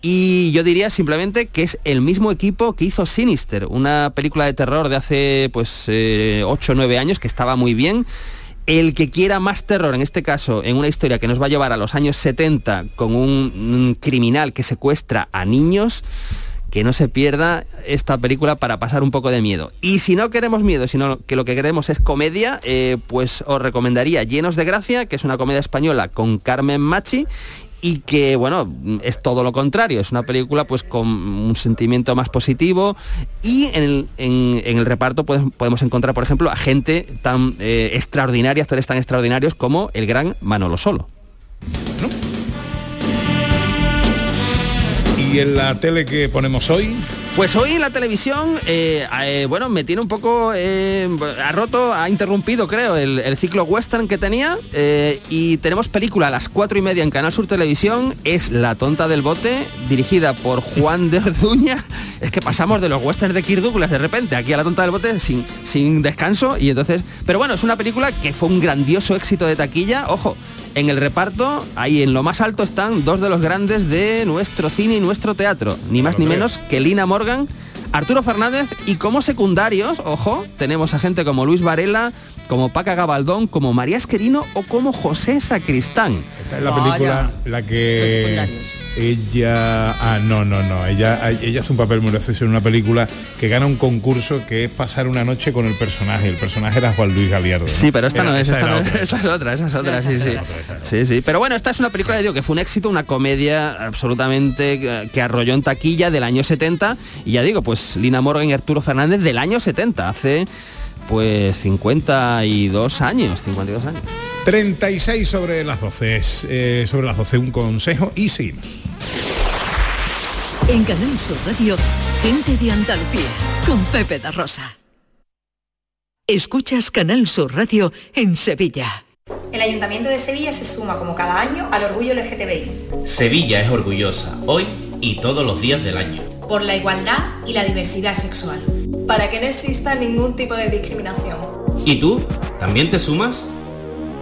Y yo diría simplemente que es el mismo equipo que hizo Sinister, una película de terror de hace pues 8 o 9 años que estaba muy bien. El que quiera más terror, en este caso, en una historia que nos va a llevar a los años 70 con un, criminal que secuestra a niños, que no se pierda esta película para pasar un poco de miedo. Y si no queremos miedo, sino que lo que queremos es comedia, eh, pues os recomendaría Llenos de Gracia, que es una comedia española con Carmen Machi y que bueno es todo lo contrario es una película pues con un sentimiento más positivo y en el, en- el reparto podemos, podemos encontrar por ejemplo a gente tan eh, extraordinaria actores tan extraordinarios como el gran Manolo Solo ¿Y en la tele que ponemos hoy? Pues hoy la televisión, eh, eh, bueno, me tiene un poco, eh, ha roto, ha interrumpido creo el, el ciclo western que tenía y tenemos película a las cuatro y media en Canal Sur Televisión, es La tonta del bote, dirigida por Juan de Orduña. Es que pasamos de los westerns de Kirk Douglas de repente aquí a La tonta del bote sin, sin descanso y entonces, pero bueno, es una película que fue un grandioso éxito de taquilla, ojo. En el reparto, ahí en lo más alto están dos de los grandes de nuestro cine y nuestro teatro, ni más ni menos que Lina Morgan, Arturo Fernández y como secundarios, ojo, tenemos a gente como Luis Varela, como Paca Gabaldón, como María Esquerino o como José Sacristán. Esta es la película la que ella ah no no no ella ella hace un papel muy gracioso en una película que gana un concurso que es pasar una noche con el personaje el personaje era Juan Luis Galiardo ¿no? Sí, pero esta Era- no es, esta, no- otra, esta es otra, esa es otra, sí, sí. Sí, sí. Pero bueno, esta es una película, digo, que fue un éxito, una comedia absolutamente eh, que arrolló en taquilla del año 70. Y ya digo, pues Lina Morgan y Arturo Fernández del año 70, hace pues 52 años, 52 años. 36 sobre las 12 es, eh, sobre las 12 un consejo y seguimos En Canal Sur Radio, gente de Andalucía, con Pepe da Rosa. Escuchas Canal Sur Radio en Sevilla. El Ayuntamiento de Sevilla se suma como cada año al orgullo LGTBI, Sevilla es orgullosa, hoy y todos los días del año. por la igualdad y la diversidad sexual. Para que no exista ningún tipo de discriminación. ¿Y tú? ¿También te sumas?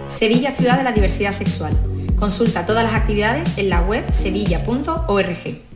Sevilla Ciudad de la Diversidad Sexual. Consulta todas las actividades en la web sevilla.org.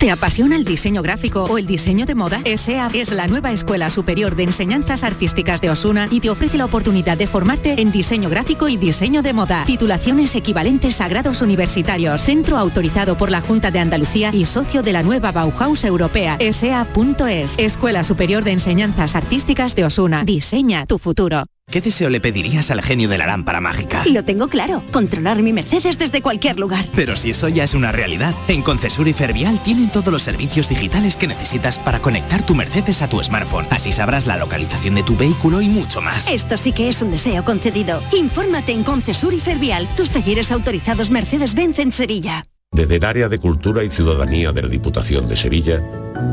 ¿Te apasiona el diseño gráfico o el diseño de moda? ESEA es la nueva Escuela Superior de Enseñanzas Artísticas de Osuna y te ofrece la oportunidad de formarte en diseño gráfico y diseño de moda. Titulaciones equivalentes a grados universitarios. Centro autorizado por la Junta de Andalucía y socio de la nueva Bauhaus Europea. ESEA.es. Escuela Superior de Enseñanzas Artísticas de Osuna. Diseña tu futuro. ¿Qué deseo le pedirías al genio de la lámpara mágica? Lo tengo claro, controlar mi Mercedes desde cualquier lugar. Pero si eso ya es una realidad, en Concesur y Fervial tienen todos los servicios digitales que necesitas para conectar tu Mercedes a tu smartphone. Así sabrás la localización de tu vehículo y mucho más. Esto sí que es un deseo concedido. Infórmate en Concesur y Fervial, tus talleres autorizados Mercedes-Benz en Sevilla. Desde el área de Cultura y Ciudadanía de la Diputación de Sevilla,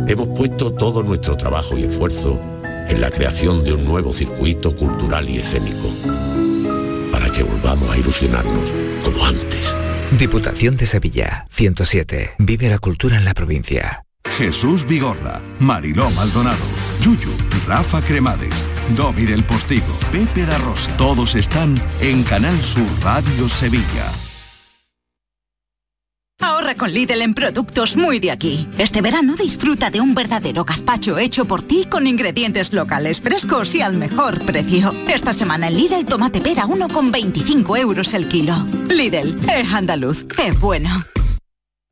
hemos puesto todo nuestro trabajo y esfuerzo en la creación de un nuevo circuito cultural y escénico, para que volvamos a ilusionarnos como antes. Diputación de Sevilla, 107. Vive la cultura en la provincia. Jesús Vigorra, Mariló Maldonado, Yuyu, Rafa Cremades, Domi del Postigo, Pepe da Rosa. Todos están en Canal Sur Radio Sevilla. Ahorra con Lidl en productos muy de aquí. Este verano disfruta de un verdadero gazpacho hecho por ti con ingredientes locales frescos y al mejor precio. Esta semana en Lidl tomate pera 1,25 euros el kilo. Lidl, es andaluz, es bueno.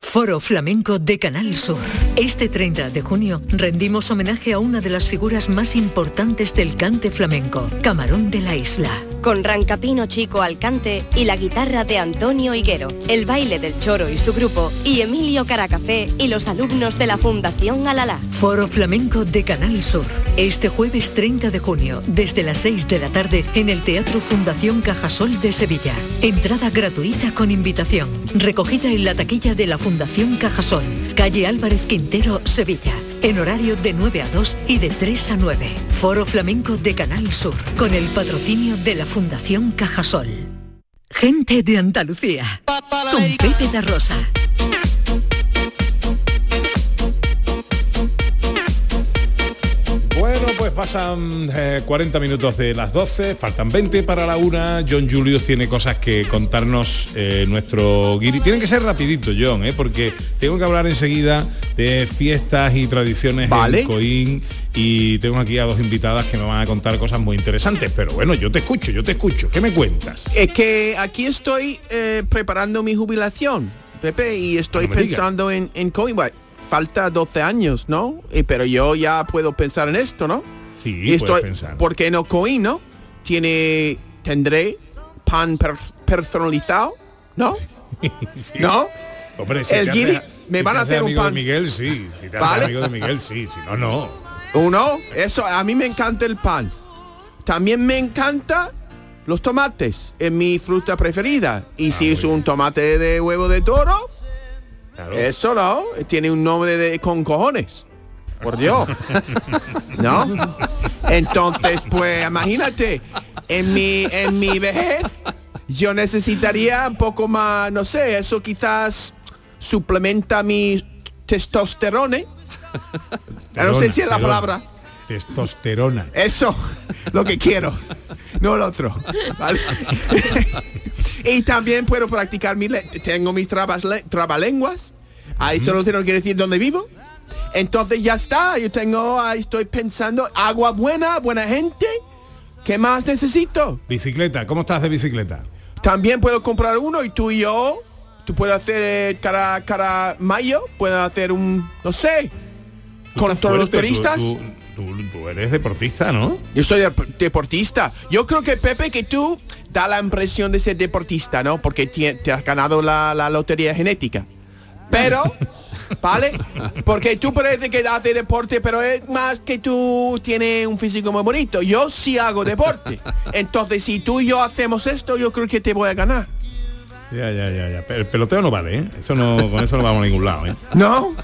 Foro Flamenco de Canal Sur. Este 30 de junio rendimos homenaje a una de las figuras más importantes del cante flamenco, Camarón de la Isla. Con Rancapino Chico al cante y la guitarra de Antonio Higuero, el baile del Choro y su grupo, y Emilio Caracafé y los alumnos de la Fundación Alalá. Foro Flamenco de Canal Sur. Este jueves 30 de junio, desde las 6 de la tarde, en el Teatro Fundación Cajasol de Sevilla. Entrada gratuita con invitación. Recogida en la taquilla de la Fundación Cajasol, calle Álvarez Quintero, Sevilla. En horario de 9 a 2 y de 3 a 9. Foro Flamenco de Canal Sur, con el patrocinio de la Fundación Cajasol. Gente de Andalucía, con Pepe da Rosa. Pasan eh, 40 minutos de las 12, faltan 20 para la una. John Julius tiene cosas que contarnos eh, nuestro guiri. Tienen que ser rapidito, John, eh, porque tengo que hablar enseguida de fiestas y tradiciones Vale. en Coín y tengo aquí a dos invitadas que me van a contar cosas muy interesantes. Pero bueno, yo te escucho, yo te escucho. ¿Qué me cuentas? Es que aquí estoy eh, preparando mi jubilación, Pepe, y estoy No digas. pensando en, en Coinbase. Falta 12 años, ¿no? Y- pero yo ya puedo pensar en esto, ¿no? Sí, estoy, pensar. Porque no Coin, ¿no? Tiene, tendré pan per- personalizado, ¿no? ¿No? Hombre, si El haces- me si van a hacer un amigo pan. de Miguel, sí. Si te haces ¿Vale? amigo de Miguel, sí. Si no, no. Uno, eso, a mí me encanta el pan. También me encanta los tomates, es mi fruta preferida. Ah, Y si es un tomate de huevo de toro, eso no, tiene un nombre de con cojones. Por Dios. ¿No? Entonces, pues imagínate, en mi, en mi vejez, yo necesitaría un poco más, no sé, eso quizás suplementa mi testosterona. No sé si es la palabra. Testosterona. Eso, lo que quiero, no lo otro. ¿vale? y también puedo practicar mi tengo mis trabas le- trabalenguas. Ahí solo tengo que decir dónde vivo. Entonces ya está, yo tengo, ahí estoy pensando, agua buena, buena gente. ¿Qué más necesito? Bicicleta, ¿cómo estás de bicicleta? También puedo comprar uno y tú y yo, tú puedes hacer eh, cada, cada mayo, puedes hacer un, no sé, con todos los turistas. Tú, tú- tú eres deportista, ¿no? Yo soy dep- deportista. Yo creo que Pepe, que tú da la impresión de ser deportista, ¿no? Porque tie- te has ganado la, la lotería genética. Pero, ¿vale? Porque tú parece que haces deporte, pero es más que tú tienes un físico muy bonito. Yo sí hago deporte. Entonces, si tú y yo hacemos esto, yo creo que te voy a ganar. Ya, ya, ya, ya. Pero el peloteo no vale, ¿eh? Eso no, con eso no vamos a ningún lado, ¿eh? ¿No?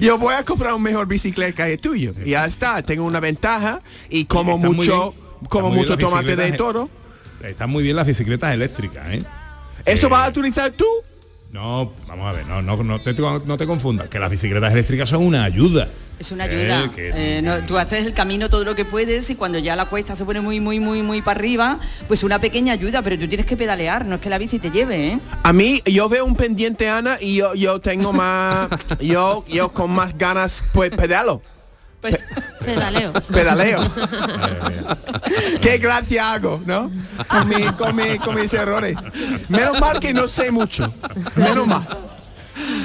Yo voy a comprar un mejor bicicleta que el tuyo. Y ya está, tengo una ventaja y como Está mucho, como mucho tomate de toro. Están muy bien las bicicletas eléctricas, ¿eh? ¿Eso Eh, vas a utilizar tú? No, vamos a ver, no, no, no, te, no te confundas, que las bicicletas eléctricas son una ayuda. Es una ayuda. Eh, que- Eh, no, tú haces el camino todo lo que puedes y cuando ya la cuesta se pone muy, muy, muy, muy para arriba, pues una pequeña ayuda, pero tú tienes que pedalear, no es que la bici te lleve, ¿eh? A mí, yo veo un pendiente, Ana, y yo, yo tengo más, yo, yo con más ganas, pues pedalo. Pedaleo. Pedaleo. Qué gracia hago, ¿no? Con, mi- con mi- con mis errores. Menos mal que no sé mucho. Menos mal.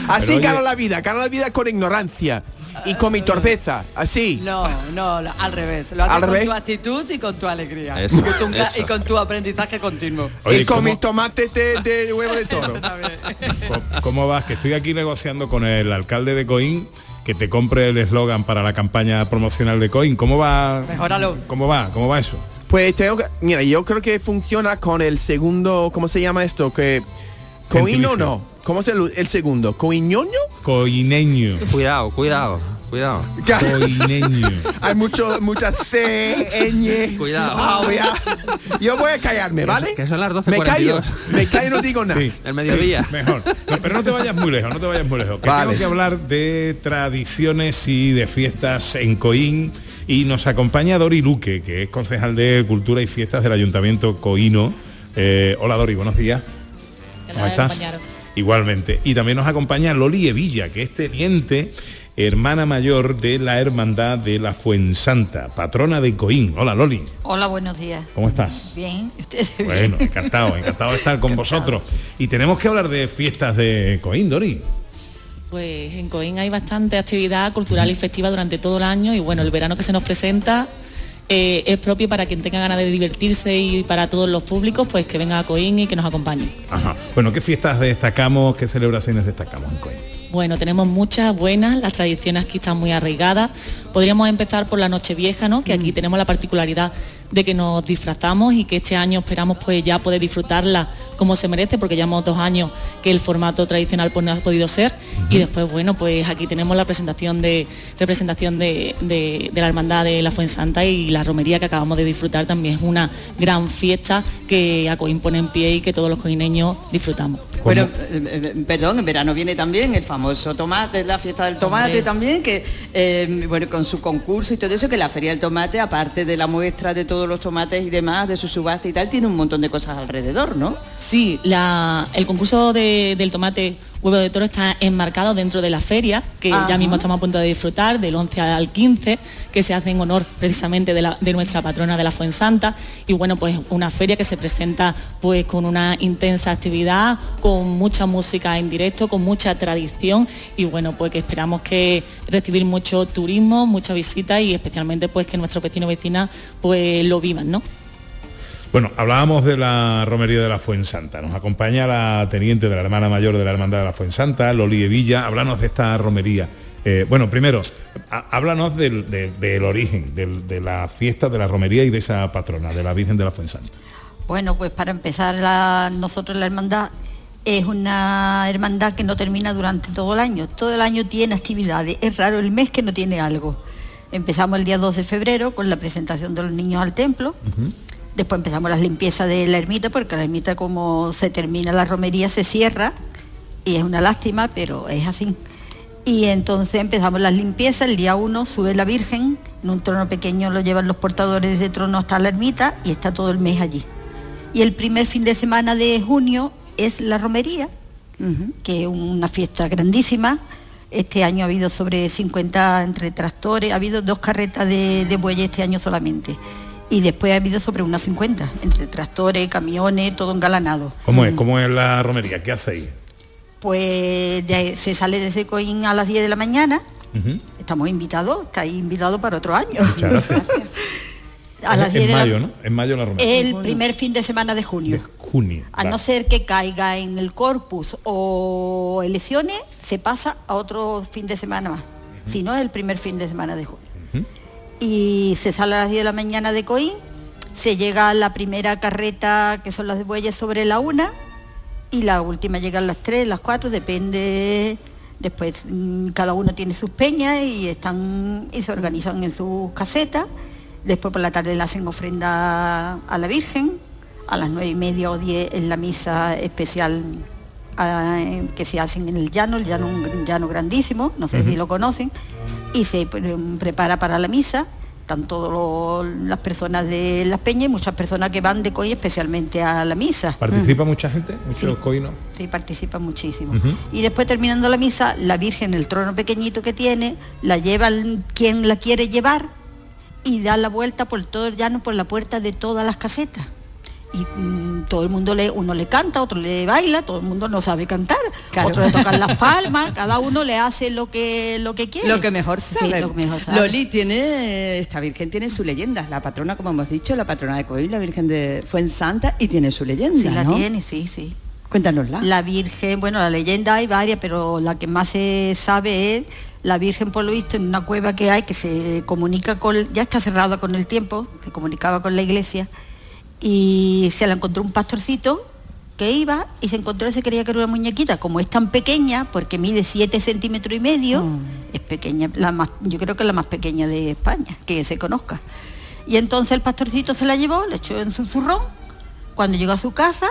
Así gano la vida, gano la vida con ignorancia y con mi torpeza, así. No, no, al revés. Lo haces ¿Al con revés? tu actitud y con tu alegría. Eso, y, con tu, eso. y con tu aprendizaje continuo. Oye, y con ¿cómo- mis tomates de, de huevo de toro. ¿Cómo- ¿Cómo vas? Que estoy aquí negociando con el alcalde de Coín que te compre el eslogan para la campaña promocional de Coín. ¿Cómo va? Mejóralo. ¿Cómo va? ¿Cómo va eso? Pues tengo que, mira, yo creo que funciona con el segundo, ¿cómo se llama esto? Que coino Gentilicio. no. ¿Cómo es el, el segundo? ¿Coiñoño? Coineño. Cuidado, cuidado, cuidado. Coineño. Hay mucho, muchas C, ñ. Cuidado. Ah, voy a- yo voy a callarme, ¿vale? Que son las Me callo, 12.42. me callo y no digo nada. Sí. El mediodía. Sí, mejor. No, pero no te vayas muy lejos, no te vayas muy lejos. Que Vale. tengo que hablar de tradiciones y de fiestas en Coín y nos acompaña Dori Luque, que es concejal de Cultura y Fiestas del Ayuntamiento Coíno. Eh, hola Dori, buenos días. ¿Cómo estás? Igualmente. Y también nos acompaña Loli Evilla, que es teniente, hermana mayor de la Hermandad de la Fuensanta, patrona de Coín. Hola Loli, Hola, buenos días. ¿cómo estás? Bien, ustedes bien? Bueno, encantado, encantado de estar con vosotros. Y tenemos que hablar de fiestas de Coín, Dori. Pues en Coín hay bastante actividad cultural y festiva durante todo el año y bueno, el verano que se nos presenta eh, es propio para quien tenga ganas de divertirse y para todos los públicos, pues que venga a Coín y que nos acompañe. Ajá. Bueno, ¿qué fiestas destacamos, qué celebraciones destacamos en Coín? Bueno, tenemos muchas buenas, las tradiciones aquí están muy arraigadas. Podríamos empezar por la Nochevieja, ¿no? Que aquí tenemos la particularidad de que nos disfrazamos y que este año esperamos pues ya poder disfrutarla como se merece, porque llevamos dos años que el formato tradicional pues no ha podido ser. Y después, bueno, pues aquí tenemos la presentación de representación de, de- de la hermandad de la Fuensanta y la romería que acabamos de disfrutar también es una gran fiesta que a Coín pone en pie y que todos los coineños disfrutamos. Bueno, eh, eh, perdón, en verano viene también el famoso tomate, la fiesta del tomate Hombre. también, que eh, bueno, con su concurso y todo eso, que la Feria del Tomate, aparte de la muestra de todos los tomates y demás, de su subasta y tal, tiene un montón de cosas alrededor, ¿no? Sí, la- el concurso de- del tomate huevo de toro está enmarcado dentro de la feria, que Ajá. ya mismo estamos a punto de disfrutar, del 11 al 15, que se hace en honor precisamente de, la- de nuestra patrona de la Fuensanta. Y bueno, pues una feria que se presenta pues con una intensa actividad, con mucha música en directo, con mucha tradición y bueno, pues que esperamos que recibir mucho turismo, mucha visita y especialmente pues que nuestros vecinos y vecinas pues lo vivan, ¿no? Bueno, hablábamos de la romería de la Fuensanta. Nos acompaña la teniente de la hermana mayor de la Hermandad de la Fuensanta, Loli Evilla. Háblanos de esta romería. Eh, bueno, primero, há- háblanos del, de- del origen, del- de la fiesta de la romería y de esa patrona, de la Virgen de la Fuensanta. Bueno, pues para empezar, la- nosotros la hermandad es una hermandad que no termina durante todo el año. Todo el año tiene actividades. Es raro el mes que no tiene algo. Empezamos el día 2 de febrero con la presentación de los niños al templo. Después empezamos las limpiezas de la ermita, porque la ermita como se termina la romería se cierra y es una lástima, pero es así. Y entonces empezamos las limpiezas, el día 1 sube la Virgen, en un trono pequeño lo llevan los portadores de trono hasta la ermita y está todo el mes allí. Y el primer fin de semana de junio es la romería, que es una fiesta grandísima. Este año ha habido sobre 50 entre tractores, ha habido dos carretas de, de bueyes este año solamente. Y después ha habido sobre unas 50, entre tractores, camiones, todo engalanado. ¿Cómo es? ¿Cómo es la romería? ¿Qué hacéis? Pues de- se sale de ese coín a las 10 de la mañana, estamos invitados, está invitado para otro año. Muchas gracias. a las Es 10 en la- mayo, ¿no? En mayo la romería. El primer fin de semana de junio. Junio. A no ser que caiga en el corpus o elecciones, se pasa a otro fin de semana más. Si no, es el primer fin de semana de junio. Y se sale a las 10 de la mañana de Coín, se llega la primera carreta, que son las de bueyes, sobre la una, y la última llega a las 3, las 4, depende. Después mm, cada uno tiene sus peñas y están y se organizan en sus casetas. Después por la tarde le hacen ofrenda a la Virgen. A las nueve y media o 10 en la misa especial que se hacen en el llano, el llano, un llano grandísimo, no sé si lo conocen, y se pre- prepara para la misa. Están todas las personas de las peñas y muchas personas que van de COI especialmente a la misa. ¿Participa mucha gente? ¿Muchos coinos? Sí, participa muchísimo. Y después terminando la misa, la Virgen, el trono pequeñito que tiene, la lleva quien la quiere llevar y da la vuelta por todo el llano, por la puerta de todas las casetas. Y mm, todo el mundo le, uno le canta, otro le baila, todo el mundo no sabe cantar, Claro. otro le tocan las palmas, cada uno le hace lo que lo que quiere. Lo que mejor Sí, sabe. lo que mejor sabe. Loli tiene, esta Virgen tiene su leyenda. La patrona, como hemos dicho, la patrona de Coín, la Virgen de Fuensanta, y tiene su leyenda, Sí, la ¿no? tiene, sí, sí. Cuéntanosla. La Virgen, bueno, la leyenda hay varias, pero la que más se sabe es la Virgen, por lo visto, en una cueva que hay que se comunica con, ya está cerrada con el tiempo, se comunicaba con la iglesia, y se la encontró un pastorcito que iba y se encontró y se creía que era una muñequita. Como es tan pequeña, porque mide 7 centímetros y medio, es pequeña, la más, yo creo que es la más pequeña de España, que se conozca. Y entonces el pastorcito se la llevó, le echó en su zurrón, cuando llegó a su casa,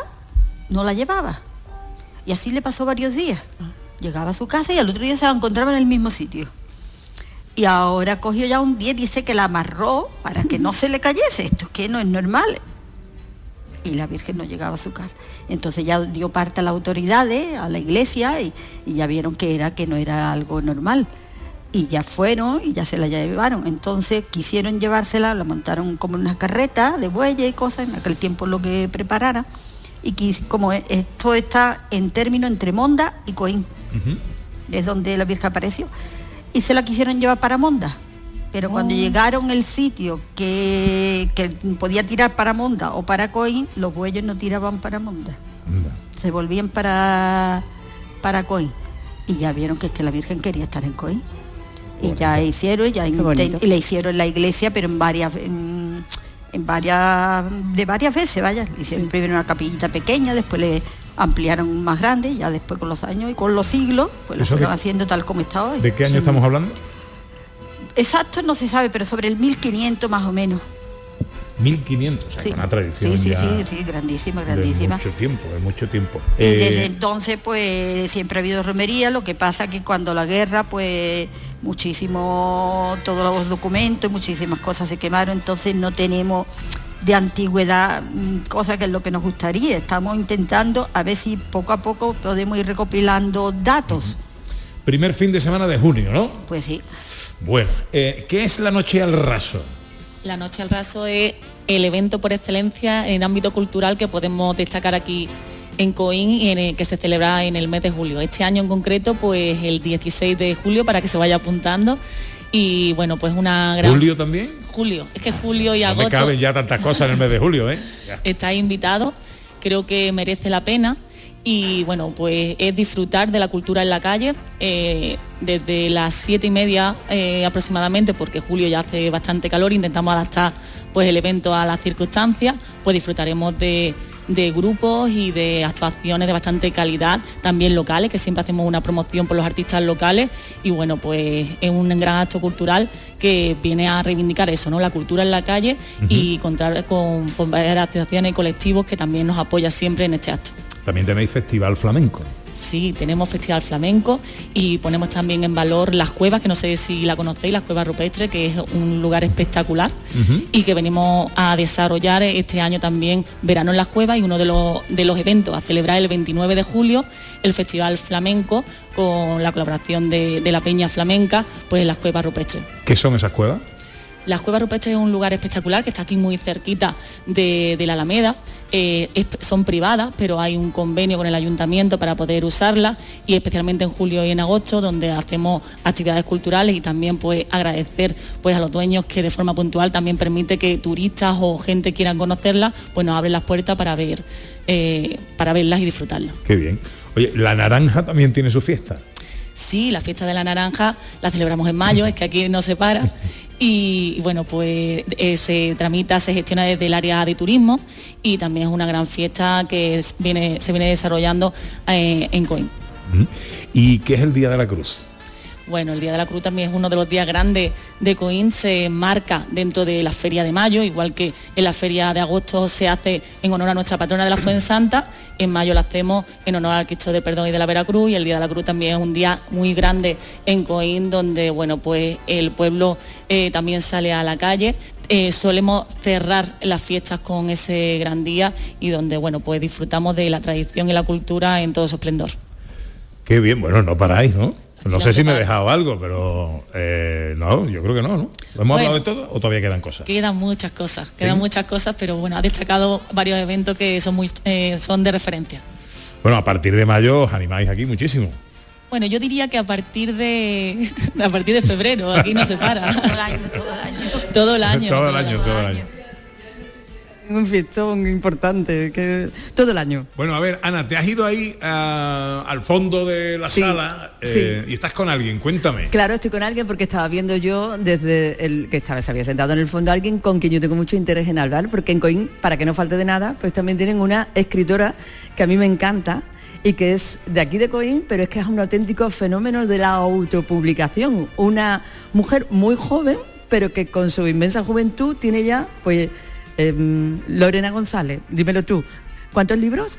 no la llevaba. Y así le pasó varios días. Llegaba a su casa y al otro día se la encontraba en el mismo sitio. Y ahora cogió ya un día y dice que la amarró para que no se le cayese. Esto es que no es normal. Y la Virgen no llegaba a su casa. Entonces ya dio parte a las autoridades, a la iglesia, y, y ya vieron que era que no era algo normal. Y ya fueron y ya se la llevaron. Entonces quisieron llevársela, la montaron como en una carreta de bueyes y cosas, en aquel tiempo lo que preparara. Y quis- como e- esto está en término entre Monda y Coín, es donde la Virgen apareció. Y se la quisieron llevar para Monda. Pero cuando llegaron el sitio que, que podía tirar para Monda o para Coín, los bueyes no tiraban para Monda. Se volvían para, para Coín. Y ya vieron que es que la Virgen quería estar en Coín. Y ya hicieron, ya inten- y le hicieron en la iglesia, pero en varias, en, en varias, de varias veces, vaya. Le hicieron primero una capillita pequeña, después le ampliaron más grande, ya después con los años y con los siglos, pues lo ¿Eso fueron haciendo tal como está hoy. ¿De qué año Sí. estamos hablando? Exacto no se sabe, pero sobre el 1500 más o menos. 1500, o sea, Sí. una tradición Sí, sí, ya sí, sí, grandísima, de grandísima. mucho tiempo, de mucho tiempo. Y Eh, desde entonces pues siempre ha habido romería, lo que pasa que cuando la guerra pues muchísimo, todos los documentos, muchísimas cosas se quemaron, entonces no tenemos de antigüedad mm, cosa que es lo que nos gustaría. Estamos intentando a ver si poco a poco podemos ir recopilando datos. primer fin de semana de junio, ¿no? Pues sí. Bueno, eh, ¿qué es la noche al raso? La Noche al Raso es el evento por excelencia en ámbito cultural que podemos destacar aquí en Coín y en el que se celebra en el mes de julio. Este año en concreto, pues el 16 de julio para que se vaya apuntando. Y bueno, pues una gran... ¿Julio también? Julio. Es que julio y No me agosto caben ya tantas cosas en el mes de julio, ¿eh? Ya. estáis invitados, creo que merece la pena y bueno, pues es disfrutar de la cultura en la calle eh, desde las siete y media eh, aproximadamente, porque julio ya hace bastante calor, intentamos adaptar pues el evento a las circunstancias, pues disfrutaremos de, de grupos y de actuaciones de bastante calidad, también locales, que siempre hacemos una promoción por los artistas locales y bueno, pues es un gran acto cultural que viene a reivindicar eso, ¿no? La cultura en la calle y contar con, con varias asociaciones y colectivos que también nos apoya siempre en este acto. También tenéis festival flamenco. Sí, tenemos Festival Flamenco y ponemos también en valor las cuevas, que no sé si la conocéis, las cuevas rupestres, que es un lugar espectacular y que venimos a desarrollar este año también Verano en las Cuevas y uno de los, de los eventos a celebrar el 29 de julio, el Festival Flamenco, con la colaboración de, de la Peña Flamenca, pues en las cuevas rupestres. ¿Qué son esas cuevas? Las Cuevas Rupestres es un lugar espectacular que está aquí muy cerquita de, de la Alameda. Eh, es- son privadas, pero hay un convenio con el ayuntamiento para poder usarlas y especialmente en julio y en agosto, donde hacemos actividades culturales y también pues agradecer pues a los dueños que de forma puntual también permite que turistas o gente quieran conocerlas, pues nos abren las puertas para ver, eh, para verlas y disfrutarlas. Qué bien. Oye, la naranja también tiene su fiesta. Sí, la fiesta de la naranja la celebramos en mayo, es que aquí no se para. Y bueno, pues eh, se tramita, se gestiona desde el área de turismo y también es una gran fiesta que viene, se viene desarrollando eh, en. Ujú. ¿Y qué es el Día de la Cruz? Bueno, el Día de la Cruz también es uno de los días grandes de Coín, se marca dentro de la Feria de Mayo, igual que en la Feria de Agosto se hace en honor a nuestra patrona de la Fuensanta, en mayo la hacemos en honor al Cristo del Perdón y de la Veracruz y el Día de la Cruz también es un día muy grande en Coín, donde bueno, pues el pueblo eh, también sale a la calle. Eh, solemos cerrar las fiestas con ese gran día y donde bueno, pues disfrutamos de la tradición y la cultura en todo su esplendor. Qué bien, bueno, no paráis, ¿no? No No sé se si me he dejado algo, pero eh, no, yo creo que no, ¿no? ¿Hemos hablado de todo o todavía quedan cosas? Quedan muchas cosas, quedan muchas cosas, pero bueno, ha destacado varios eventos que son muy eh, son de referencia. Bueno, a partir de mayo os animáis aquí muchísimo. Bueno, yo diría que a partir de a partir de febrero, aquí no se para. todo el año, todo el año. todo el año, todo el año. Un fiestón importante, que todo el año. Bueno, a ver, Ana, te has ido ahí ah, al fondo de la Sí, sala eh, y estás con alguien, cuéntame. Claro, estoy con alguien porque estaba viendo yo desde el que estaba, se había sentado en el fondo alguien con quien yo tengo mucho interés en hablar, porque en Coín, para que no falte de nada, pues también tienen una escritora que a mí me encanta y que es de aquí de Coín, pero es que es un auténtico fenómeno de la autopublicación. Una mujer muy joven, pero que con su inmensa juventud tiene ya, pues, em, Lorena González, dímelo tú, ¿cuántos libros?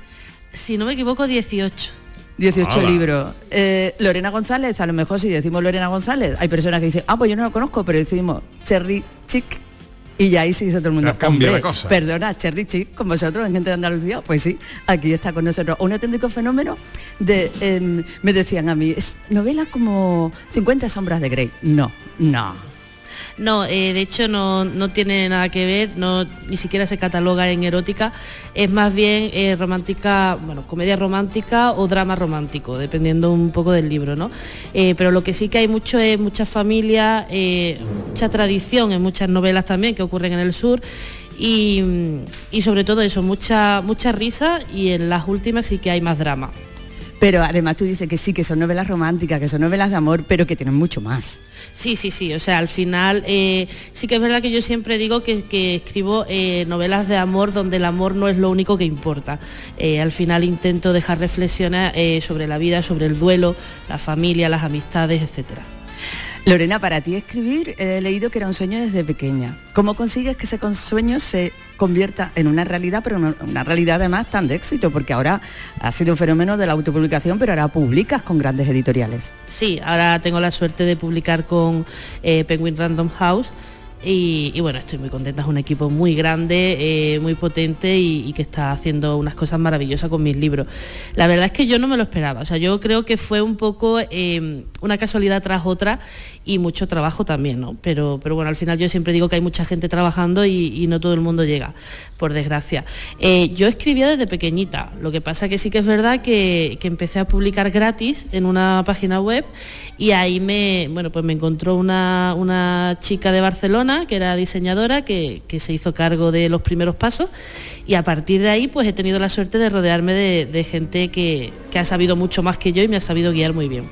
Si no me equivoco, 18. 18 Hala. libros. Eh, Lorena González, a lo mejor si decimos Lorena González, hay personas que dicen, ah, pues yo no lo conozco, pero decimos Cherry Chick. Y ya ahí se hizo todo el mundo. Ya cambia "Hombre, la cosa". Perdona, Cherry Chic, con vosotros en Gente de Andalucía, pues sí, aquí está con nosotros. Un auténtico fenómeno de, em, me decían a mí, es novela como 50 sombras de Grey. No, no. No, eh, de hecho no, no tiene nada que ver, no, ni siquiera se cataloga en erótica, es más bien eh, romántica, bueno, comedia romántica o drama romántico, dependiendo un poco del libro, ¿no? Eh, pero lo que sí que hay mucho es mucha familia, eh, mucha tradición en muchas novelas también que ocurren en el sur y, y sobre todo eso, mucha, mucha risa y en las últimas sí que hay más drama. Pero además tú dices que sí, que son novelas románticas, que son novelas de amor, pero que tienen mucho más. Sí, sí, sí. O sea, al final eh, sí que es verdad que yo siempre digo que, escribo eh, novelas de amor donde el amor no es lo único que importa. Eh, al final intento dejar reflexiones sobre la vida, sobre el duelo, la familia, las amistades, etcétera. Lorena, para ti escribir, he leído que era un sueño desde pequeña. ¿Cómo consigues que ese sueño se convierta en una realidad, pero una, realidad además tan de éxito? Porque ahora ha sido un fenómeno de la autopublicación, pero ahora publicas con grandes editoriales. Sí, ahora tengo la suerte de publicar con eh, Penguin Random House. Y, bueno, estoy muy contenta, es un equipo muy grande, eh, muy potente y, que está haciendo unas cosas maravillosas con mis libros. La verdad es que yo no me lo esperaba, o sea, yo creo que fue un poco eh, una casualidad tras otra y mucho trabajo también, ¿no? Pero, pero bueno, al final yo siempre digo que hay mucha gente trabajando y, no todo el mundo llega, por desgracia. Eh, yo escribía desde pequeñita, lo que pasa que sí que es verdad que, que empecé a publicar gratis en una página web y ahí me, bueno, pues me encontró una, una chica de Barcelona que era diseñadora que, que se hizo cargo de los primeros pasos y a partir de ahí pues he tenido la suerte de rodearme de, de gente que, que ha sabido mucho más que yo y me ha sabido guiar muy bien.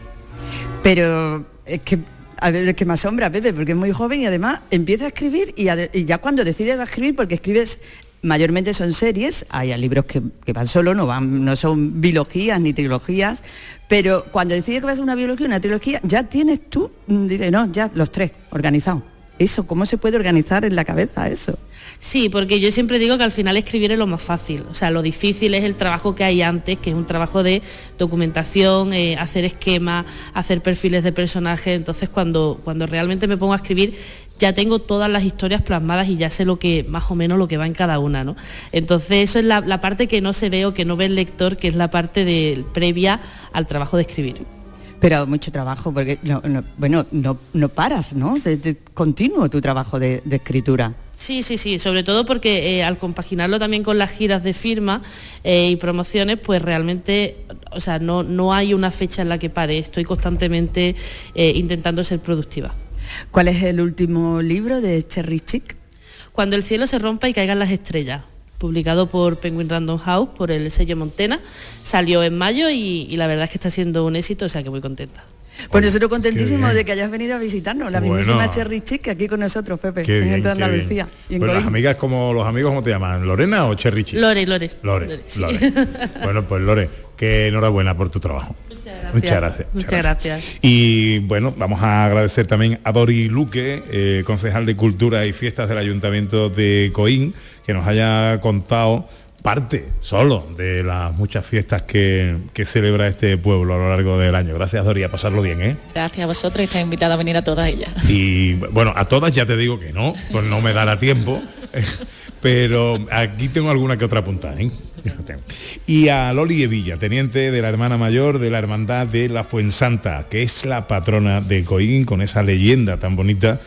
Pero es que, a ver, es que me asombra, Pepe, porque es muy joven y además empieza a escribir y, ya cuando decides a escribir, porque escribes mayormente son series, hay libros que, van solo, no, van, no son biologías ni trilogías, pero cuando decides que vas a una biología, una trilogía, ya tienes tú, dices, no, ya los tres organizados. Eso, ¿cómo se puede organizar en la cabeza eso? Sí, porque yo siempre digo que al final escribir es lo más fácil. O sea, lo difícil es el trabajo que hay antes, que es un trabajo de documentación, eh, hacer esquemas, hacer perfiles de personajes. Entonces, cuando, cuando realmente me pongo a escribir, ya tengo todas las historias plasmadas y ya sé lo que, más o menos lo que va en cada una, ¿no? Entonces, eso es la, parte que no se ve o que no ve el lector, que es la parte del previa al trabajo de escribir. Pero mucho trabajo, porque, no, no- bueno, no, no paras, ¿no? De, de continuo tu trabajo de, de escritura. Sí, sí, sí, sobre todo porque eh, al compaginarlo también con las giras de firma eh, y promociones, pues realmente, o sea, no, no hay una fecha en la que pare, estoy constantemente eh, intentando ser productiva. ¿Cuál es el último libro de Cherry Chick? Cuando el cielo se rompa y caigan las estrellas, publicado por Penguin Random House, por el sello Montena, salió en mayo y, y la verdad es que está siendo un éxito, o sea que muy contenta. Pues nosotros contentísimos de que hayas venido a visitarnos, la Bueno. mismísima Cherry Chick aquí con nosotros, Pepe, Qué en bien, qué Andalucía. bien. y en Pues las amigas como los amigos, ¿cómo te llaman? ¿Lorena o Cherry Chick? Lore, Lore. Lore, sí. Lore. Bueno, pues Lore, que enhorabuena por tu trabajo. Muchas gracias. Muchas gracias. Y bueno, vamos a agradecer también a Dori Luque, eh, concejal de Cultura y Fiestas del Ayuntamiento de Coín, que nos haya contado parte solo de las muchas fiestas que, que celebra este pueblo a lo largo del año. Gracias Dori, a pasarlo bien, ¿eh? Gracias a vosotros y estáis invitada a venir a todas ellas. Y bueno, a todas ya te digo que no, pues no me dará tiempo. Pero aquí tengo alguna que otra apuntada. ¿eh? Y a Loli Evilla, teniente de la hermana mayor de la Hermandad de la Fuensanta, que es la patrona de Coín, con esa leyenda tan bonita.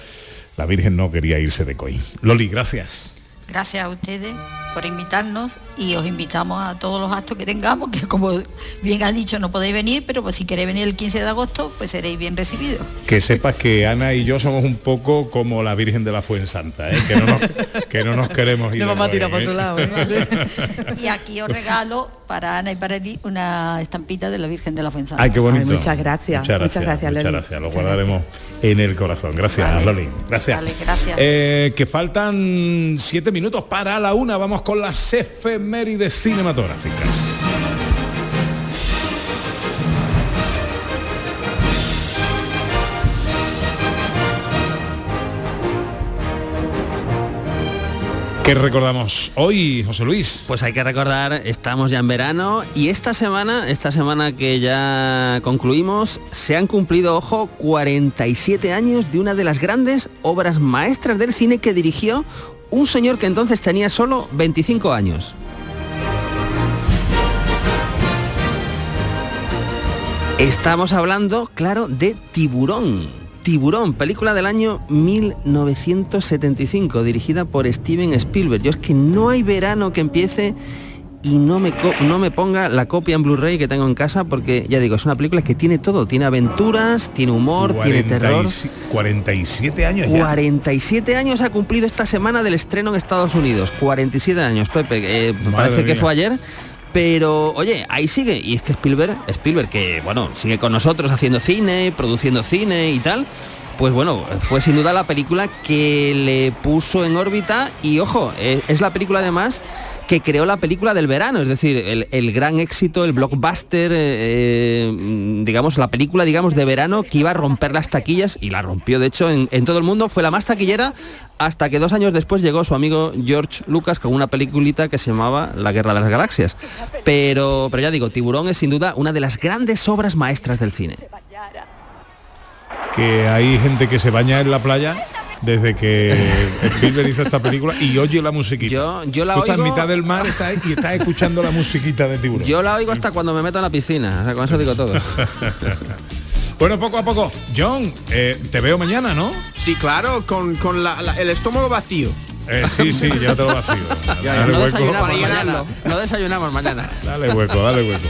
La Virgen no quería irse de Coín. Loli, gracias. Gracias a ustedes por invitarnos y os invitamos a todos los actos que tengamos, que como bien ha dicho no podéis venir, pero pues si queréis venir el 15 de agosto, pues seréis bien recibidos. Que sepas que Ana y yo somos un poco como la Virgen de la Fuensanta, ¿eh? que, no nos, que no nos queremos ir. Nos vamos a tirar por otro lado, ¿eh? Y aquí os regalo para Ana y para ti una estampita de la Virgen de la Fuenzada. Ay, qué bonito. muchas gracias, Muchas muchas gracias, gracias, muchas Loli. gracias. Lo Muchas guardaremos en el corazón. Gracias, Vale. Loli. Gracias. Vale, gracias. Eh, que faltan siete minutos para la una. Vamos con las efemérides cinematográficas. ¿Qué recordamos hoy, José Luis? Pues hay que recordar, estamos ya en verano y esta semana, esta semana que ya concluimos, se han cumplido, ojo, 47 años de una de las grandes obras maestras del cine que dirigió un señor que entonces tenía solo 25 años. Estamos hablando, claro, de Tiburón. Tiburón, película del año 1975, dirigida por Steven Spielberg. Yo es que no hay verano que empiece y no me, no me ponga la copia en Blu-ray que tengo en casa porque ya digo, es una película que tiene todo, tiene aventuras, tiene humor, tiene terror. 47 años ya. 47 años ha cumplido esta semana del estreno en Estados Unidos. 47 años, Pepe. Eh, parece que fue ayer pero oye, ahí sigue. Y es que Spielberg, Spielberg que bueno, sigue con nosotros haciendo cine, produciendo cine y tal. Pues bueno, fue sin duda la película que le puso en órbita y ojo, eh, es la película además que creó la película del verano, es decir, el, gran éxito, el blockbuster, eh, eh, digamos, la película, digamos, de verano que iba a romper las taquillas y la rompió, de hecho, en, todo el mundo, fue la más taquillera hasta que dos años después llegó su amigo George Lucas con una peliculita que se llamaba La Guerra de las Galaxias. Pero, pero ya digo, Tiburón es sin duda una de las grandes obras maestras del cine. Que hay gente que se baña en la playa desde que Spielberg hizo esta película y oye la musiquita. Yo, yo la oigo... en mitad del mar y estás escuchando la musiquita de tiburón. Yo la oigo hasta cuando me meto en la piscina, o sea, con eso digo todo. bueno, poco a poco. John, eh, te veo mañana, ¿no? Sí, claro, con, el estómago vacío. Eh, sí, sí, ya te lo vacío. no, desayunamos mañana, no desayunamos mañana. Dale hueco, dale hueco.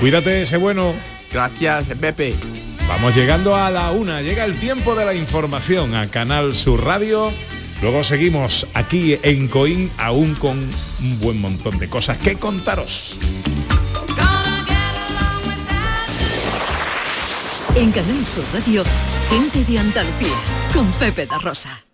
Cuídate, ese bueno. Gracias, Pepe. Vamos llegando a la una, llega el tiempo de la información a Canal Sur Radio. Luego seguimos aquí en Coín aún con un buen montón de cosas que contaros. En Canal Sur Radio, gente de Andalucía, con Pepe da Rosa.